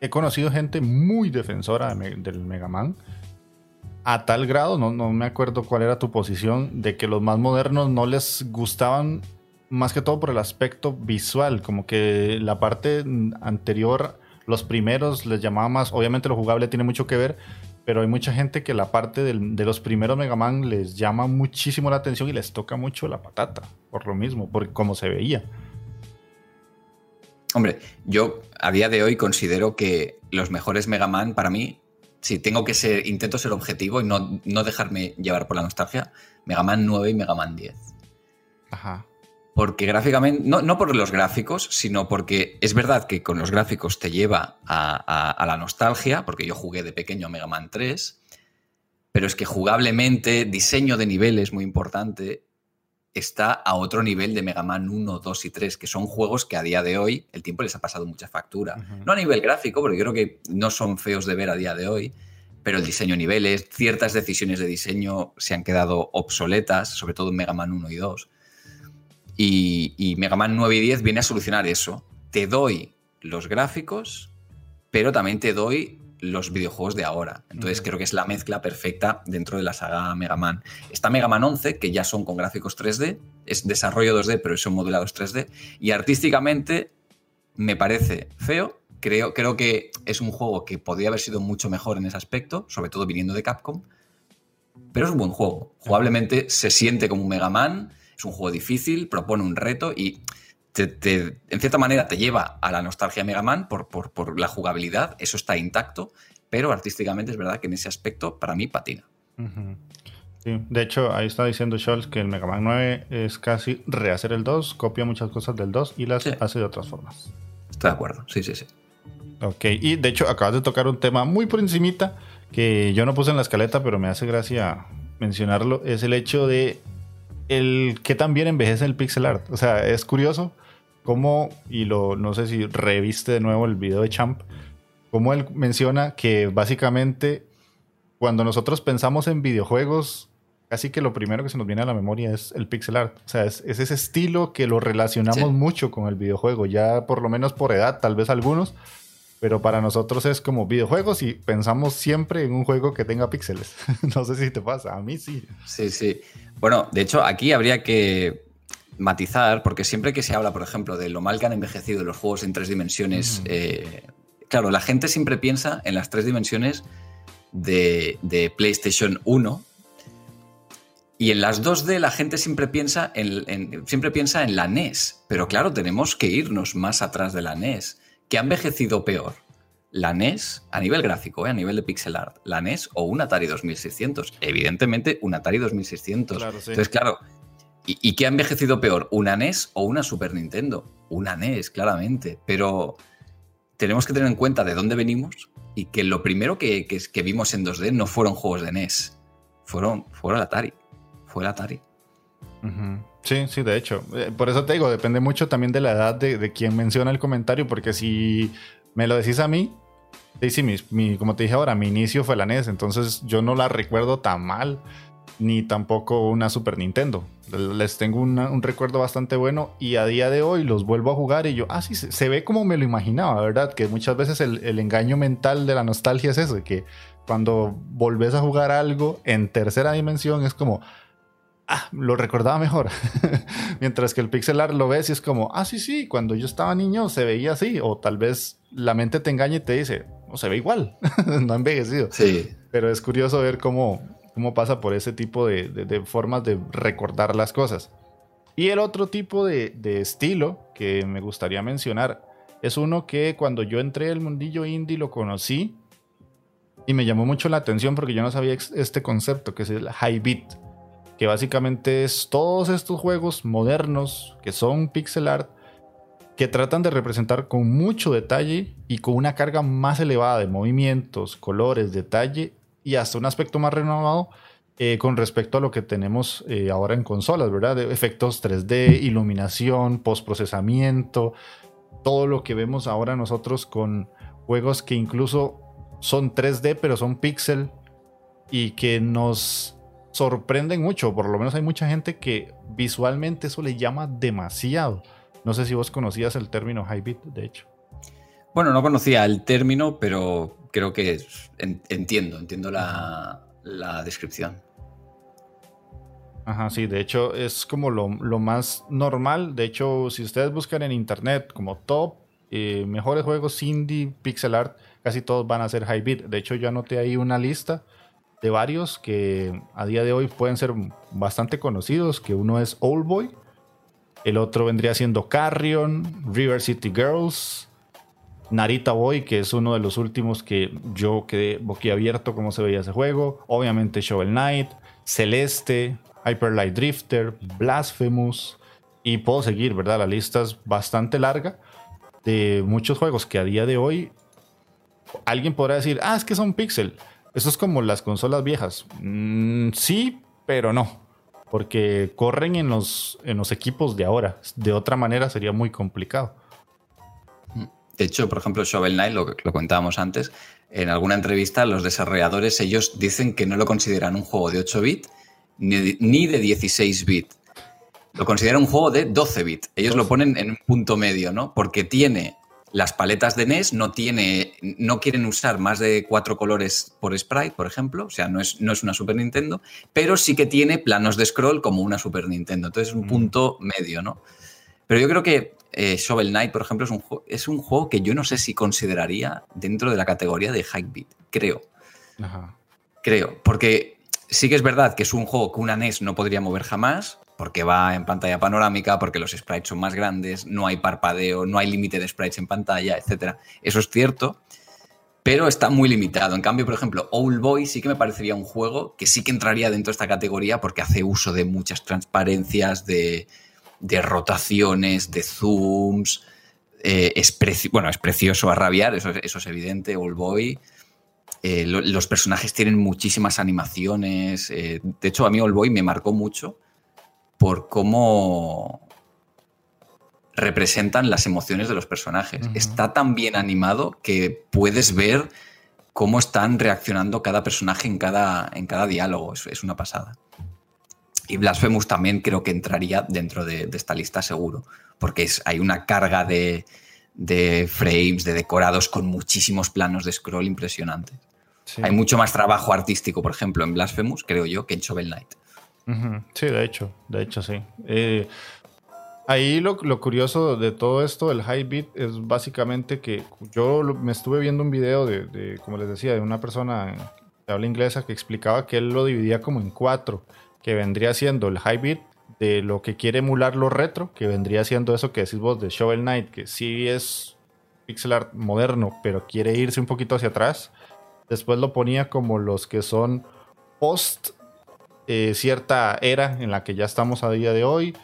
he conocido gente muy defensora del Mega Man. A tal grado, no, me acuerdo cuál era tu posición, de que los más modernos no les gustaban más que todo por el aspecto visual, como que la parte anterior, los primeros les llamaba más, obviamente lo jugable tiene mucho que ver, pero hay mucha gente que la parte de los primeros Mega Man les llama muchísimo la atención y les toca mucho la patata, por lo mismo, por cómo se veía. Hombre, yo a día de hoy considero que los mejores Mega Man para mí, si tengo que ser, intento ser objetivo y no, no dejarme llevar por la nostalgia, Mega Man 9 y Mega Man 10. Ajá. Porque gráficamente, no, por los gráficos, sino porque es verdad que con los gráficos te lleva a, la nostalgia, porque yo jugué de pequeño a Mega Man 3, pero es que jugablemente, diseño de niveles muy importante, está a otro nivel de Mega Man 1, 2 y 3, que son juegos que a día de hoy el tiempo les ha pasado mucha factura. No a nivel gráfico, porque creo que no son feos de ver a día de hoy, pero el diseño de niveles, ciertas decisiones de diseño se han quedado obsoletas, sobre todo en Mega Man 1 y 2. Y, Mega Man 9 y 10 viene a solucionar eso. Te doy los gráficos, pero también te doy los videojuegos de ahora. Entonces creo que es la mezcla perfecta dentro de la saga Mega Man. Está Mega Man 11, que ya son con gráficos 3D, es desarrollo 2D, pero son modulados 3D, y artísticamente me parece feo. Creo, creo que es un juego que podría haber sido mucho mejor en ese aspecto, sobre todo viniendo de Capcom, pero es un buen juego. Jugablemente se siente como un Mega Man es un juego difícil, propone un reto y en cierta manera te lleva a la nostalgia Mega Man por, por, la jugabilidad, eso está intacto, pero artísticamente es verdad que en ese aspecto para mí patina. Sí, de hecho, ahí está diciendo Scholz que el Mega Man 9 es casi rehacer el 2, copia muchas cosas del 2 y las hace de otras formas. Estoy de acuerdo, sí, sí, sí. Ok, y de hecho acabas de tocar un tema muy por encimita que yo no puse en la escaleta, pero me hace gracia mencionarlo, es el hecho de el que también envejece el pixel art. O sea, es curioso cómo, y lo, no sé si reviste de nuevo el video de Champ, cómo él menciona que básicamente cuando nosotros pensamos en videojuegos, casi que lo primero que se nos viene a la memoria es el pixel art. O sea, es, ese estilo que lo relacionamos mucho con el videojuego, ya por lo menos por edad, tal vez algunos, pero para nosotros es como videojuegos y pensamos siempre en un juego que tenga píxeles. no sé si te pasa, a mí sí. Sí, sí. Bueno, de hecho, aquí habría que matizar, porque siempre que se habla, por ejemplo, de lo mal que han envejecido los juegos en tres dimensiones, eh, claro, la gente siempre piensa en las tres dimensiones de, PlayStation 1. Y en las 2D la gente siempre piensa en, siempre piensa en la NES, pero claro, tenemos que irnos más atrás de la NES que ha envejecido peor? ¿La NES a nivel gráfico, eh, a nivel de pixel art? ¿La NES o un Atari 2600? Evidentemente, un Atari 2600. Entonces, claro, ¿y, qué ha envejecido peor? ¿Una NES o una Super Nintendo? Una NES, claramente. Pero tenemos que tener en cuenta de dónde venimos y que lo primero que, que, vimos en 2D no fueron juegos de NES, fueron, fueron Atari. Fue el Atari. Sí, sí, de hecho. Eh, por eso te digo, depende mucho también de la edad de, quien menciona el comentario, porque si me lo decís a mí, sí, mi, como te dije ahora, mi inicio fue la NES, entonces yo no la recuerdo tan mal, ni tampoco una Super Nintendo. Les tengo un recuerdo bastante bueno y a día de hoy los vuelvo a jugar y yo, ah, sí, se, ve como me lo imaginaba, ¿verdad? Que muchas veces el, el engaño mental de la nostalgia es eso, que cuando volvés a jugar algo en tercera dimensión es como, ah, lo recordaba mejor. Mientras que el pixel art lo ves y es como, ah, sí, sí, cuando yo estaba niño se veía así. O tal vez la mente te engaña y te dice, no, se ve igual, no ha envejecido. Sí. Pero es curioso ver cómo, cómo pasa por ese tipo de, formas de recordar las cosas. Y el otro tipo de, estilo que me gustaría mencionar es uno que cuando yo entré al mundillo indie lo conocí y me llamó mucho la atención porque yo no sabía este concepto que es el high beat que básicamente es todos estos juegos modernos que son pixel art que tratan de representar con mucho detalle y con una carga más elevada de movimientos, colores, detalle y hasta un aspecto más renovado eh, con respecto a lo que tenemos eh, ahora en consolas, ¿verdad? Efectos 3D, iluminación, postprocesamiento, todo lo que vemos ahora nosotros con juegos que incluso son 3D pero son pixel y que nos sorprenden mucho, por lo menos hay mucha gente que visualmente eso le llama demasiado. No sé si vos conocías el término high beat, de hecho. Bueno, no conocía el término, pero creo que entiendo, entiendo la, descripción. Ajá, sí, de hecho es como lo, más normal. De hecho, si ustedes buscan en internet como top eh, mejores juegos indie pixel art, casi todos van a ser high beat. De hecho, yo anoté ahí una lista de varios que a día de hoy pueden ser bastante conocidos, que uno es Old Boy, el otro vendría siendo Carrion, River City Girls, Narita Boy, que es uno de los últimos que yo quedé boquiabierto cómo se veía ese juego, obviamente Shovel Knight, Celeste, Hyper Light Drifter, Blasphemous, y puedo seguir, ¿verdad? La lista es bastante larga de muchos juegos que a día de hoy alguien podrá decir, ah, es que son pixel. Eso es como las consolas viejas. Mm, sí, pero no. Porque corren en los, en los equipos de ahora. De otra manera sería muy complicado. De hecho, por ejemplo, Shovel Knight, lo, lo comentábamos antes, en alguna entrevista los desarrolladores, ellos dicen que no lo consideran un juego de 8 bits ni de, 16 bits. Lo consideran un juego de 12 bits. Ellos lo ponen en un punto medio, ¿no? Porque tiene las paletas de NES, no, tiene, no quieren usar más de cuatro colores por sprite, por ejemplo. O sea, no es, no es una Super Nintendo, pero sí que tiene planos de scroll como una Super Nintendo. Entonces es un mm. punto medio, ¿no? Pero yo creo que eh, Shovel Knight, por ejemplo, es un, es un juego que yo no sé si consideraría dentro de la categoría de high beat. Creo. Creo. Porque Sí que es verdad que es un juego que una NES no podría mover jamás, porque va en pantalla panorámica, porque los sprites son más grandes, no hay parpadeo, no hay límite de sprites en pantalla, etc. Eso es cierto, pero está muy limitado. En cambio, por ejemplo, Old Boy sí que me parecería un juego que sí que entraría dentro de esta categoría porque hace uso de muchas transparencias, de, rotaciones, de zooms. Eh, es bueno, es precioso a rabiar, eso, eso es evidente, Old Boy. Eh, los personajes tienen muchísimas animaciones. Eh, de hecho, a mí Boy me marcó mucho por cómo representan las emociones de los personajes. Está tan bien animado que puedes ver cómo están reaccionando cada personaje en cada, en cada diálogo. Es, una pasada. Y Blasphemous también creo que entraría dentro de, esta lista seguro, porque es, hay una carga de, de frames, de decorados con muchísimos planos de scroll impresionantes. Hay mucho más trabajo artístico, por ejemplo, en Blasphemous, creo yo, que en Shovel Knight. Sí, de hecho, de hecho, sí. Eh, ahí lo, curioso de todo esto, el high beat, es básicamente que yo me estuve viendo un video de, como les decía, de una persona de habla inglesa que explicaba que él lo dividía como en cuatro, que vendría siendo el high beat de lo que quiere emular lo retro, que vendría siendo eso que decís vos de Shovel Knight, que sí es pixel art moderno, pero quiere irse un poquito hacia atrás. Después lo ponía como los que son post eh, cierta era en la que ya estamos a día de hoy.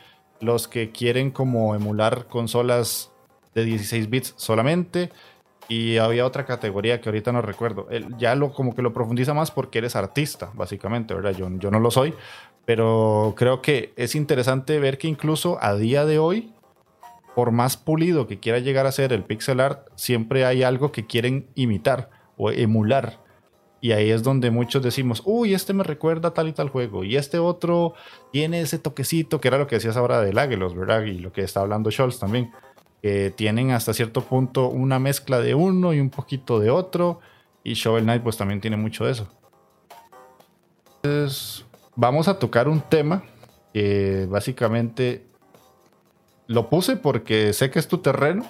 Los que quieren como emular consolas de 16 bits solamente. Y había otra categoría que ahorita no recuerdo. Él ya lo como que lo profundiza más porque eres artista, básicamente, ¿verdad? Yo, yo no lo soy. Pero creo que es interesante ver que incluso a día de hoy, por más pulido que quiera llegar a ser el pixel art, siempre hay algo que quieren imitar o emular. Y ahí es donde muchos decimos, uy, este me recuerda tal y tal juego. Y este otro tiene ese toquecito, que era lo que decías ahora del Águilos, ¿verdad? Y lo que está hablando Scholz también. Que tienen hasta cierto punto una mezcla de uno y un poquito de otro. Y Shovel Knight pues también tiene mucho de eso. Entonces, vamos a tocar un tema que básicamente lo puse porque sé que es tu terreno.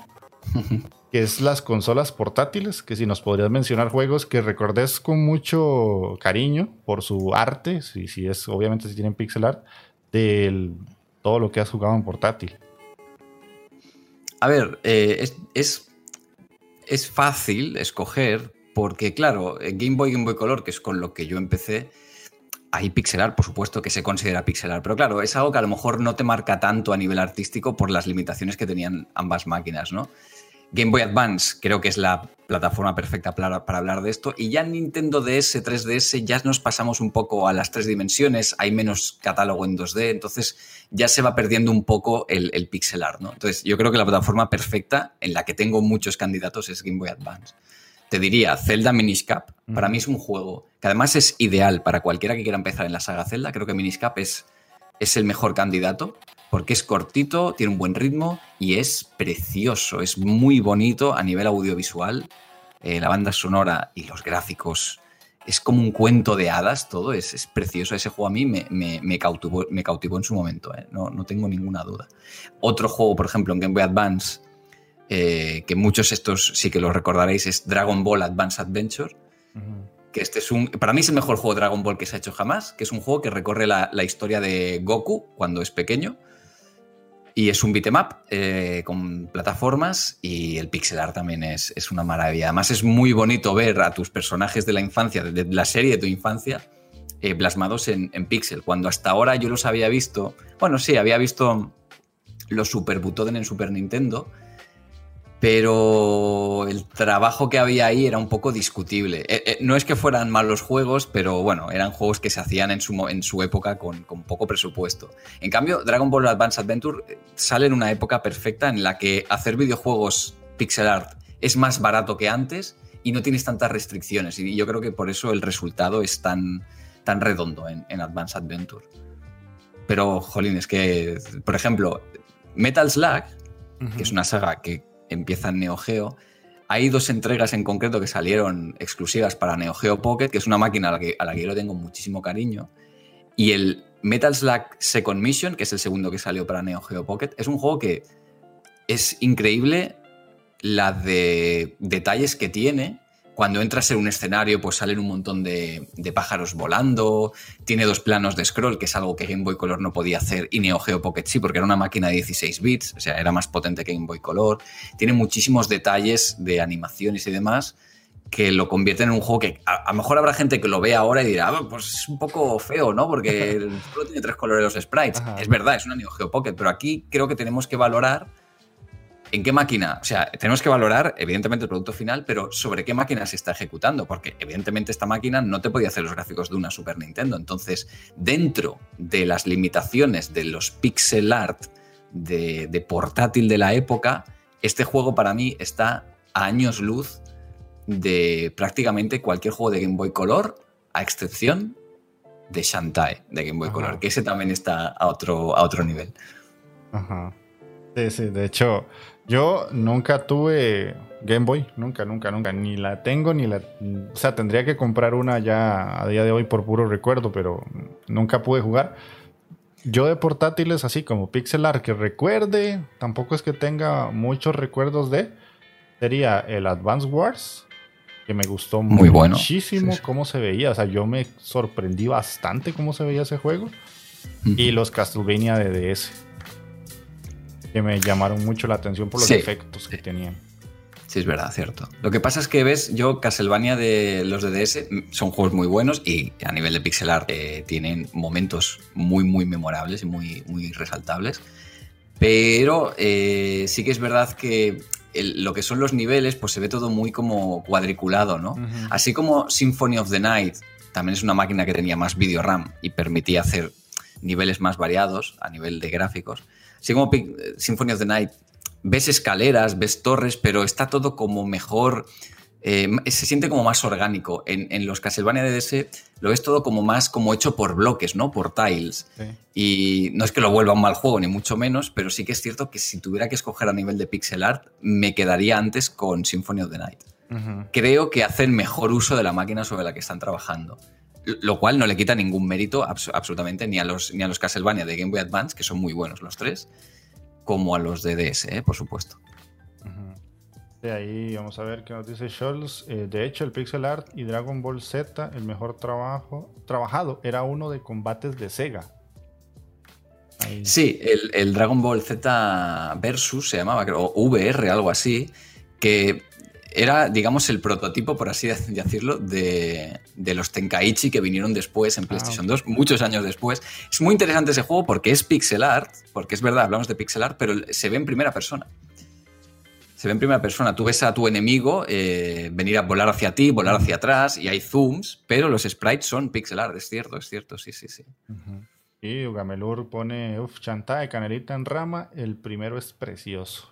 que es las consolas portátiles, que si nos podrías mencionar juegos que recordes con mucho cariño por su arte, si, si es, obviamente si tienen pixel art, de todo lo que has jugado en portátil. A ver, eh, es, es, es, fácil escoger porque, claro, Game Boy Game Boy Color, que es con lo que yo empecé, hay pixelar, por supuesto que se considera pixelar, pero claro, es algo que a lo mejor no te marca tanto a nivel artístico por las limitaciones que tenían ambas máquinas, ¿no? Game Boy Advance creo que es la plataforma perfecta para, hablar de esto. Y ya en Nintendo DS, 3DS, ya nos pasamos un poco a las tres dimensiones, hay menos catálogo en 2D, entonces ya se va perdiendo un poco el, el pixel art, ¿no? Entonces yo creo que la plataforma perfecta en la que tengo muchos candidatos es Game Boy Advance. Te diría, Zelda Minish Cap, para mí es un juego que además es ideal para cualquiera que quiera empezar en la saga Zelda. Creo que Minish Cap es, es el mejor candidato porque es cortito, tiene un buen ritmo y es precioso, es muy bonito a nivel audiovisual. Eh, la banda sonora y los gráficos es como un cuento de hadas todo, es, precioso. Ese juego a mí me, me, cautivó, me cautivó, en su momento, ¿eh? no, no, tengo ninguna duda. Otro juego, por ejemplo, en Game Boy Advance, eh, que muchos estos sí que los recordaréis, es Dragon Ball Advance Adventure. Que este es un. Para mí es el mejor juego de Dragon Ball que se ha hecho jamás. Que es un juego que recorre la, la historia de Goku cuando es pequeño y es un beatmap eh, con plataformas y el pixel art también es, es, una maravilla. Además es muy bonito ver a tus personajes de la infancia, de, la serie de tu infancia, eh, plasmados en, en, pixel. Cuando hasta ahora yo los había visto, bueno, sí, había visto los Super Butoden en Super Nintendo, pero el trabajo que había ahí era un poco discutible. Eh, eh, no es que fueran malos juegos, pero bueno, eran juegos que se hacían en su, en su época con, poco presupuesto. En cambio, Dragon Ball Advance Adventure eh, sale en una época perfecta en la que hacer videojuegos pixel art es más barato que antes y no tienes tantas restricciones. Y yo creo que por eso el resultado es tan, tan redondo en, en Advance Adventure. Pero, jolín, es que, por ejemplo, Metal Slug, que es una saga que empieza en Neo Geo. Hay dos entregas en concreto que salieron exclusivas para Neo Geo Pocket, que es una máquina a la que, a la yo le tengo muchísimo cariño. Y el Metal Slug Second Mission, que es el segundo que salió para Neo Geo Pocket, es un juego que es increíble la de detalles que tiene cuando entras en un escenario, pues salen un montón de, pájaros volando, tiene dos planos de scroll, que es algo que Game Boy Color no podía hacer, y Neo Geo Pocket sí, porque era una máquina de 16 bits, o sea, era más potente que Game Boy Color. Tiene muchísimos detalles de animaciones y demás que lo convierten en un juego que a, lo mejor habrá gente que lo ve ahora y dirá, ah, pues es un poco feo, ¿no? Porque solo tiene tres colores los sprites. Es verdad, es una Neo Geo Pocket, pero aquí creo que tenemos que valorar ¿En qué máquina? O sea, tenemos que valorar, evidentemente, el producto final, pero sobre qué máquina se está ejecutando, porque evidentemente esta máquina no te podía hacer los gráficos de una Super Nintendo. Entonces, dentro de las limitaciones de los pixel art de, portátil de la época, este juego para mí está a años luz de prácticamente cualquier juego de Game Boy Color, a excepción de Shantae de Game Boy Color, que ese también está a otro, a otro nivel. Ajá. Sí, sí, de hecho, yo nunca tuve Game Boy, nunca, nunca, nunca. Ni la tengo, ni la. O sea, tendría que comprar una ya a día de hoy por puro recuerdo, pero nunca pude jugar. Yo de portátiles así como Pixel Art que recuerde, tampoco es que tenga muchos recuerdos de. Sería el Advance Wars, que me gustó Muy muchísimo cómo se veía. O sea, yo me sorprendí bastante cómo se veía ese juego. Y los Castlevania de DS que me llamaron mucho la atención por los efectos que tenían. Sí, es verdad, cierto. Lo que pasa es que ves, yo Castlevania de los de DS son juegos muy buenos y a nivel de pixel art eh, tienen momentos muy, muy memorables y muy, muy resaltables. Pero eh, sí que es verdad que lo que son los niveles, pues se ve todo muy como cuadriculado, ¿no? Así como Symphony of the Night también es una máquina que tenía más video RAM y permitía hacer niveles más variados a nivel de gráficos. Así como Symphony of the Night, ves escaleras, ves torres, pero está todo como mejor. Eh, se siente como más orgánico. En, los Castlevania DDS lo ves todo como más como hecho por bloques, ¿no? Por tiles. Y no es que lo vuelva un mal juego, ni mucho menos, pero sí que es cierto que si tuviera que escoger a nivel de pixel art, me quedaría antes con Symphony of the Night. Creo que hacen mejor uso de la máquina sobre la que están trabajando. Lo cual no le quita ningún mérito absolutamente ni a, los, ni a los Castlevania de Game Boy Advance, que son muy buenos los tres, como a los de DS, ¿eh? por supuesto. De ahí vamos a ver qué nos dice Scholz. Eh, de hecho, el pixel art y Dragon Ball Z, el mejor trabajo trabajado, era uno de combates de Sega. Sí, el, el, Dragon Ball Z Versus se llamaba, creo, o VR, algo así, que era, digamos, el prototipo, por así decirlo, de, los Tenkaichi que vinieron después en ah, PlayStation 2, muchos años después. Es muy interesante ese juego porque es pixel art, porque es verdad, hablamos de pixel art, pero se ve en primera persona. Se ve en primera persona. Tú ves a tu enemigo eh, venir a volar hacia ti, volar hacia atrás, y hay zooms, pero los sprites son pixel art, es cierto, es cierto, sí, sí, sí. Y Ugamelur pone, uff, de canelita en rama, el primero es precioso.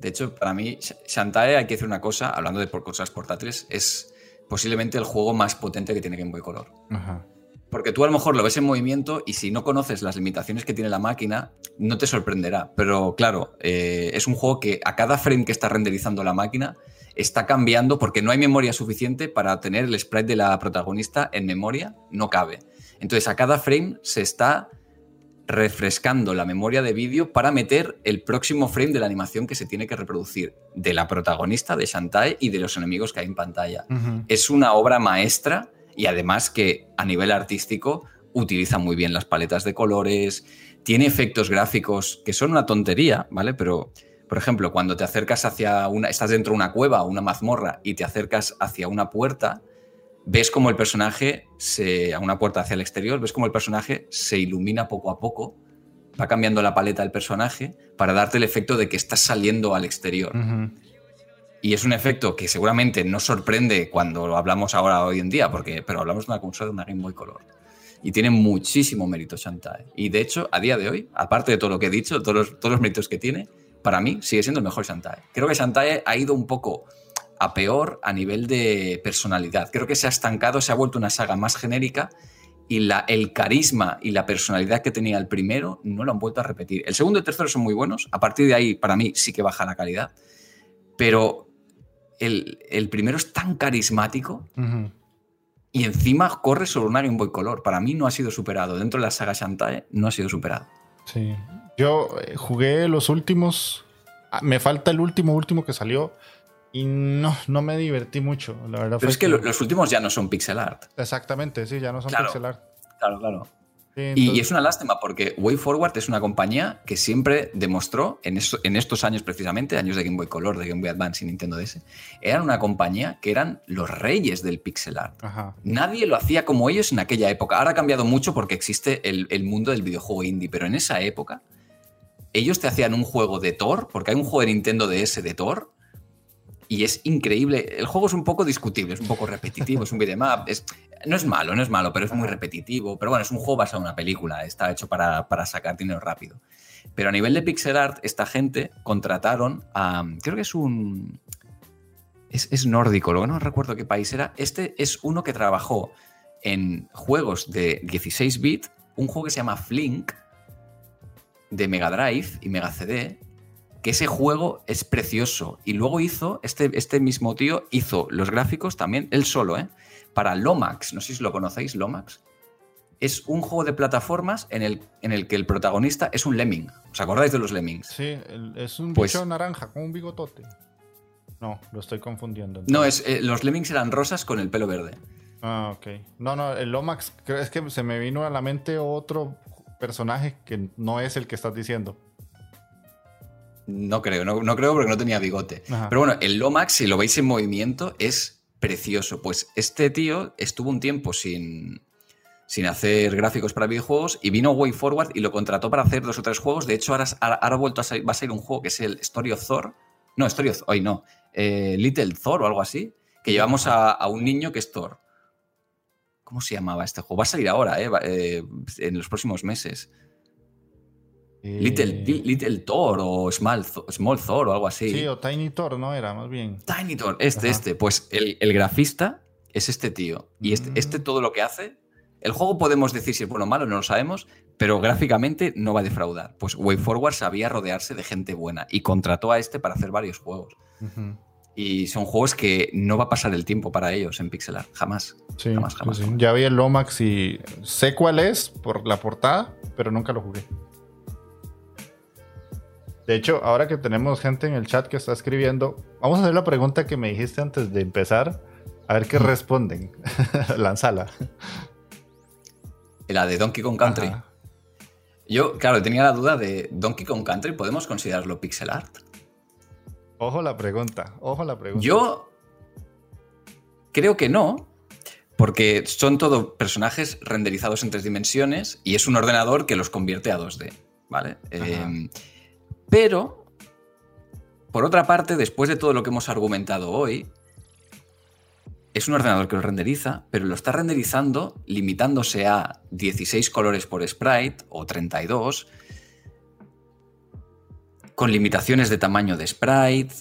De hecho, para mí, Shantae, hay que decir una cosa, hablando de cosas portátiles, es posiblemente el juego más potente que tiene Game Boy Color. Porque tú a lo mejor lo ves en movimiento y si no conoces las limitaciones que tiene la máquina, no te sorprenderá. Pero claro, eh, es un juego que a cada frame que está renderizando la máquina está cambiando porque no hay memoria suficiente para tener el sprite de la protagonista en memoria, no cabe. Entonces a cada frame se está refrescando la memoria de vídeo para meter el próximo frame de la animación que se tiene que reproducir de la protagonista, de Shantae y de los enemigos que hay en pantalla. Es una obra maestra y además que a nivel artístico utiliza muy bien las paletas de colores, tiene efectos gráficos que son una tontería, ¿vale? Pero, por ejemplo, cuando te acercas hacia una, estás dentro de una cueva o una mazmorra y te acercas hacia una puerta, ves como el personaje se, a una puerta hacia el exterior, ves como el personaje se ilumina poco a poco, va cambiando la paleta del personaje para darte el efecto de que estás saliendo al exterior. Y es un efecto que seguramente no sorprende cuando lo hablamos ahora hoy en día, porque, pero hablamos de una consola de una Game Boy Color. Y tiene muchísimo mérito Shantae. Y de hecho, a día de hoy, aparte de todo lo que he dicho, todos los, todos los méritos que tiene, para mí sigue siendo el mejor Shantae. Creo que Shantae ha ido un poco a peor a nivel de personalidad. Creo que se ha estancado, se ha vuelto una saga más genérica y la, el carisma y la personalidad que tenía el primero no lo han vuelto a repetir. El segundo y el tercero son muy buenos, a partir de ahí para mí sí que baja la calidad, pero el, primero es tan carismático y encima corre sobre una Game Boy Color. Para mí no ha sido superado. Dentro de la saga Shantae no ha sido superado. Sí. Yo eh, jugué los últimos. Ah, me falta el último, último que salió y no, no me divertí mucho, la verdad. Pero es que, los últimos ya no son pixel art. Exactamente, sí, ya no son pixel art. Claro, claro. y, es una lástima porque WayForward es una compañía que siempre demostró, en, en, estos años precisamente, años de Game Boy Color, de Game Boy Advance y Nintendo DS, eran una compañía que eran los reyes del pixel art. Nadie lo hacía como ellos en aquella época. Ahora ha cambiado mucho porque existe el, el mundo del videojuego indie, pero en esa época ellos te hacían un juego de Thor, porque hay un juego de Nintendo DS de Thor, y es increíble. El juego es un poco discutible, es un poco repetitivo, es un beatmap. Es, no es malo, no es malo, pero es muy repetitivo. Pero bueno, es un juego basado en una película, está hecho para, sacar dinero rápido. Pero a nivel de pixel art, esta gente contrataron a. Creo que es un. Es, es nórdico, luego no recuerdo qué país era. Este es uno que trabajó en juegos de 16 bit, un juego que se llama Flink de Mega Drive y Mega CD, que ese juego es precioso. Y luego hizo, este, este mismo tío hizo los gráficos también, él solo, ¿eh? Para Lomax, no sé si lo conocéis, Lomax. Es un juego de plataformas en el, en el que el protagonista es un lemming. ¿Os acordáis de los lemmings? Sí, es un pues, bicho naranja con un bigotote. No, lo estoy confundiendo. No, es, eh, los lemmings eran rosas con el pelo verde. Ah, ok. No, no, el Lomax, es que se me vino a la mente otro personaje que no es el que estás diciendo. No creo, no, creo porque no tenía bigote. Pero bueno, el Lomax, si lo veis en movimiento, es precioso. Pues este tío estuvo un tiempo sin, sin hacer gráficos para videojuegos y vino Way Forward y lo contrató para hacer dos o tres juegos. De hecho, ahora, ha vuelto a salir, va a salir un juego que es el Story of Thor. No, Story of hoy no. Eh, Little Thor o algo así. Que llevamos a, un niño que es Thor. ¿Cómo se llamaba este juego? Va a salir ahora, eh, eh, en los próximos meses. Little, eh, Little Thor o Small, Small Thor o algo así. Sí, o Tiny Thor, ¿no? Era más bien. Tiny Thor, este, este. Pues el, grafista es este tío. Y este, mm. este, todo lo que hace. El juego podemos decir si es bueno o malo, no lo sabemos, pero gráficamente no va a defraudar. Pues WayForward sabía rodearse de gente buena y contrató a este para hacer varios juegos. Y son juegos que no va a pasar el tiempo para ellos en pixel art. Jamás. Sí, jamás, jamás. Ya vi el Lomax y sé cuál es por la portada, pero nunca lo jugué. De hecho, ahora que tenemos gente en el chat que está escribiendo, vamos a hacer la pregunta que me dijiste antes de empezar. A ver qué responden. Lanzala. La de Donkey Kong Country. Yo, claro, tenía la duda de Donkey Kong Country, ¿podemos considerarlo pixel art? Ojo la pregunta, ojo la pregunta. Yo creo que no, porque son todos personajes renderizados en tres dimensiones y es un ordenador que los convierte a 2D, ¿vale? Pero, por otra parte, después de todo lo que hemos argumentado hoy, es un ordenador que lo renderiza, pero lo está renderizando limitándose a 16 colores por sprite o 32, con limitaciones de tamaño de sprite,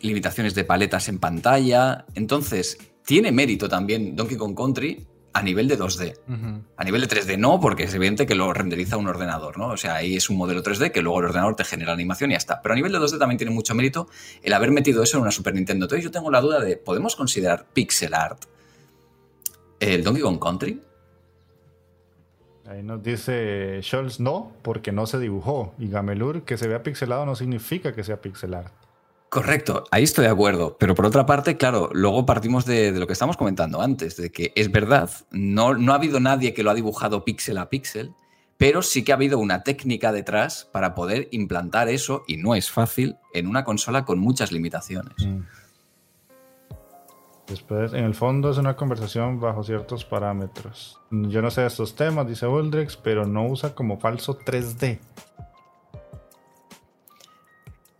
limitaciones de paletas en pantalla. Entonces, tiene mérito también Donkey Kong Country a nivel de 2D. A nivel de 3D no, porque es evidente que lo renderiza un ordenador, ¿no? O sea, ahí es un modelo 3D que luego el ordenador te genera animación y ya está. Pero a nivel de 2D también tiene mucho mérito el haber metido eso en una Super Nintendo. Entonces yo tengo la duda de, ¿podemos considerar pixel art el Donkey Kong Country? Ahí nos dice Scholz no, porque no se dibujó. Y Gamelur, que se vea pixelado no significa que sea pixel art. Correcto, ahí estoy de acuerdo. Pero por otra parte, claro, luego partimos de, lo que estamos comentando antes, de que es verdad, no, no ha habido nadie que lo ha dibujado píxel a píxel, pero sí que ha habido una técnica detrás para poder implantar eso, y no es fácil, en una consola con muchas limitaciones. Mm. Después, en el fondo es una conversación bajo ciertos parámetros. Yo no sé de estos temas, dice Uldrex, pero no usa como falso 3D.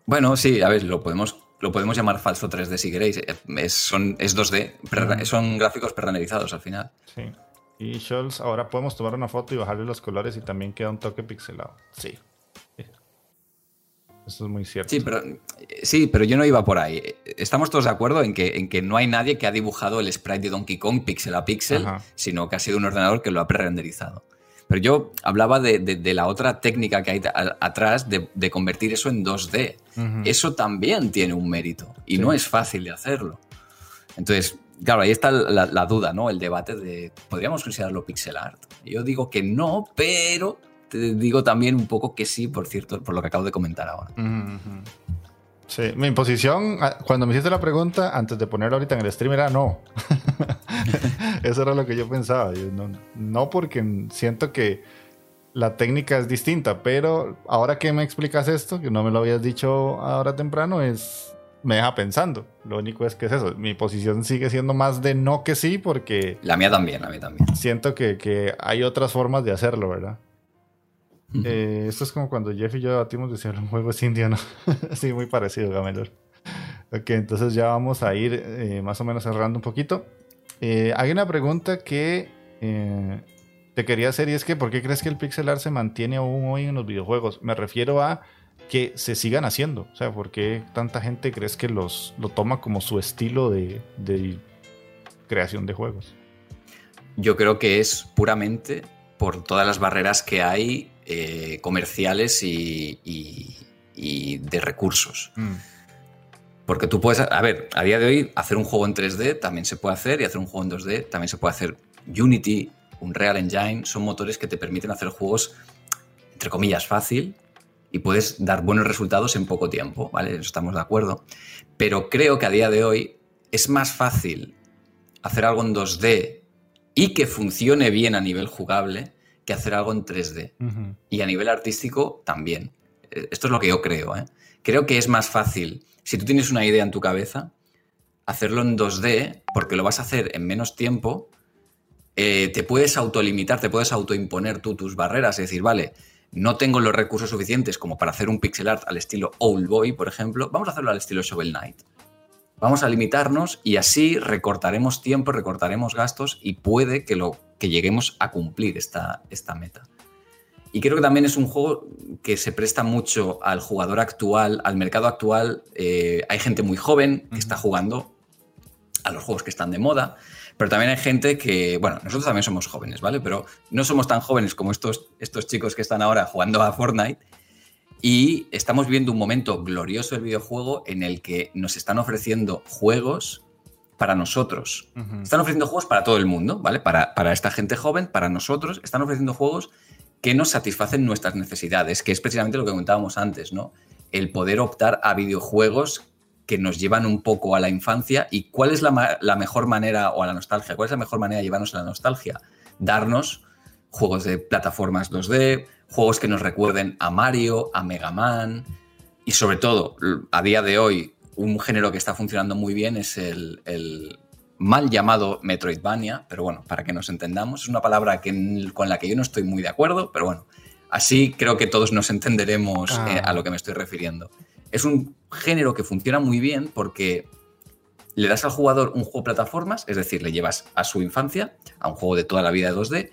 Bueno, sí, a ver, lo podemos, lo podemos llamar falso 3D si queréis. Eh, es, son, es 2D, son gráficos perrenerizados al final. Sí. Y Scholz, ahora podemos tomar una foto y bajarle los colores y también queda un toque pixelado. Sí. Eso es muy cierto. Sí pero, sí, pero yo no iba por ahí. Estamos todos de acuerdo en que, en que no hay nadie que ha dibujado el sprite de Donkey Kong pixel a pixel, sino que ha sido un ordenador que lo ha pre-renderizado. Pero yo hablaba de, la otra técnica que hay atrás de, convertir eso en 2D. Eso también tiene un mérito y no es fácil de hacerlo. Entonces, claro, ahí está la, duda, ¿no? El debate de, ¿podríamos considerarlo pixel art? Yo digo que no, pero te digo también un poco que sí, por cierto, por lo que acabo de comentar ahora. Sí, mi posición, ah, cuando me hiciste la pregunta, antes de ponerlo ahorita en el stream, era no. Eso era lo que yo pensaba. no, porque siento que la técnica es distinta, pero ahora que me explicas esto, que no me lo habías dicho ahora temprano, es me deja pensando. Lo único es que es eso. Mi posición sigue siendo más de no que sí, porque. La mía también, la mía también. Siento que, que hay otras formas de hacerlo, ¿verdad? Eh, esto es como cuando Jeff y yo debatimos de si el juego es indiano. sí, muy parecido, Gamelor. Ok, entonces ya vamos a ir eh, más o menos cerrando un poquito. Eh, hay una pregunta que te quería hacer y es que ¿por qué crees que el pixel art se mantiene aún hoy en los videojuegos? Me refiero a que se sigan haciendo. O sea, ¿por qué tanta gente crees que los, lo toma como su estilo de, de creación de juegos? Yo creo que es puramente por todas las barreras que hay eh, comerciales y, de recursos. Mm. Porque tú puedes, a ver, a día de hoy hacer un juego en 3D también se puede hacer y hacer un juego en 2D también se puede hacer. Unity, un Real Engine, son motores que te permiten hacer juegos, entre comillas, fácil y puedes dar buenos resultados en poco tiempo, ¿vale? Estamos de acuerdo. Pero creo que a día de hoy es más fácil hacer algo en 2D y que funcione bien a nivel jugable que hacer algo en 3D. Y a nivel artístico también. Eh, esto es lo que yo creo. ¿eh? Creo que es más fácil, si tú tienes una idea en tu cabeza, hacerlo en 2D, porque lo vas a hacer en menos tiempo, eh, te puedes autolimitar, te puedes autoimponer tú tus barreras, es decir, vale, no tengo los recursos suficientes como para hacer un pixel art al estilo Old Boy, por ejemplo, vamos a hacerlo al estilo Shovel Knight. Vamos a limitarnos y así recortaremos tiempo, recortaremos gastos y puede que, lo, que lleguemos a cumplir esta, esta meta. Y creo que también es un juego que se presta mucho al jugador actual, al mercado actual. Eh, hay gente muy joven que está jugando a los juegos que están de moda, pero también hay gente que, bueno, nosotros también somos jóvenes, ¿vale? Pero no somos tan jóvenes como estos, estos chicos que están ahora jugando a Fortnite y estamos viendo un momento glorioso del videojuego en el que nos están ofreciendo juegos para nosotros. Están ofreciendo juegos para todo el mundo, ¿vale? Para, para, esta gente joven, para nosotros, están ofreciendo juegos que nos satisfacen nuestras necesidades, que es precisamente lo que comentábamos antes, ¿no? El poder optar a videojuegos que nos llevan un poco a la infancia y cuál es la, la mejor manera, o a la nostalgia, cuál es la mejor manera de llevarnos a la nostalgia. Darnos juegos de plataformas 2D, juegos que nos recuerden a Mario, a Mega Man y sobre todo, a día de hoy, un género que está funcionando muy bien es el, mal llamado Metroidvania, pero bueno, para que nos entendamos, es una palabra que, con la que yo no estoy muy de acuerdo, pero bueno, así creo que todos nos entenderemos eh, a ah. lo que me estoy refiriendo. Es un género que funciona muy bien porque le das al jugador un juego de plataformas, es decir, le llevas a su infancia, a un juego de toda la vida de 2D,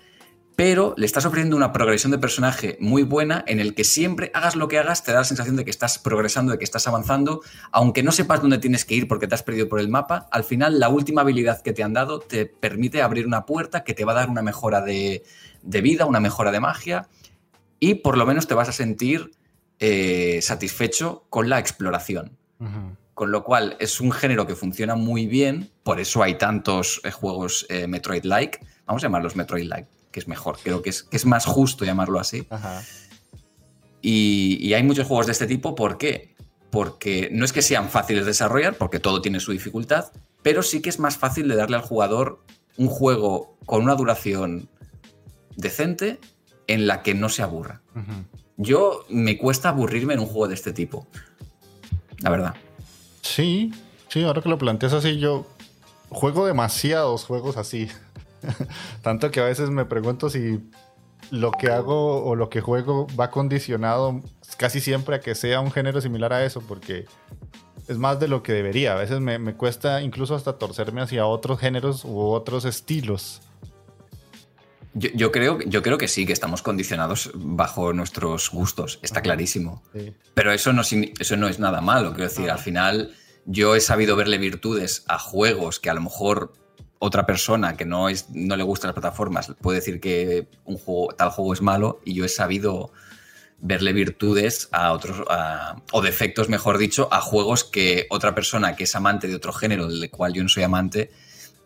pero le estás ofreciendo una progresión de personaje muy buena en el que siempre hagas lo que hagas te da la sensación de que estás progresando, de que estás avanzando, aunque no sepas dónde tienes que ir porque te has perdido por el mapa, al final la última habilidad que te han dado te permite abrir una puerta que te va a dar una mejora de, vida, una mejora de magia y por lo menos te vas a sentir eh, satisfecho con la exploración. Con lo cual es un género que funciona muy bien, por eso hay tantos eh, juegos eh, Metroid-like, vamos a llamarlos Metroid-like que es mejor, creo que es, que es más justo llamarlo así. Y, hay muchos juegos de este tipo, ¿por qué? Porque no es que sean fáciles de desarrollar, porque todo tiene su dificultad, pero sí que es más fácil de darle al jugador un juego con una duración decente en la que no se aburra. Yo me cuesta aburrirme en un juego de este tipo, la verdad. Sí, sí, ahora que lo planteas así, yo juego demasiados juegos así. Tanto que a veces me pregunto si lo que hago o lo que juego va condicionado casi siempre a que sea un género similar a eso, porque es más de lo que debería. A veces me, cuesta incluso hasta torcerme hacia otros géneros u otros estilos. Yo, creo, yo creo que sí, que estamos condicionados bajo nuestros gustos, está clarísimo. Pero eso no, eso no es nada malo, quiero decir, al final yo he sabido verle virtudes a juegos que a lo mejor otra persona que no, es, no le gustan las plataformas puede decir que un juego, tal juego es malo y yo he sabido verle virtudes a otros, o defectos, mejor dicho, a juegos que otra persona que es amante de otro género del cual yo no soy amante,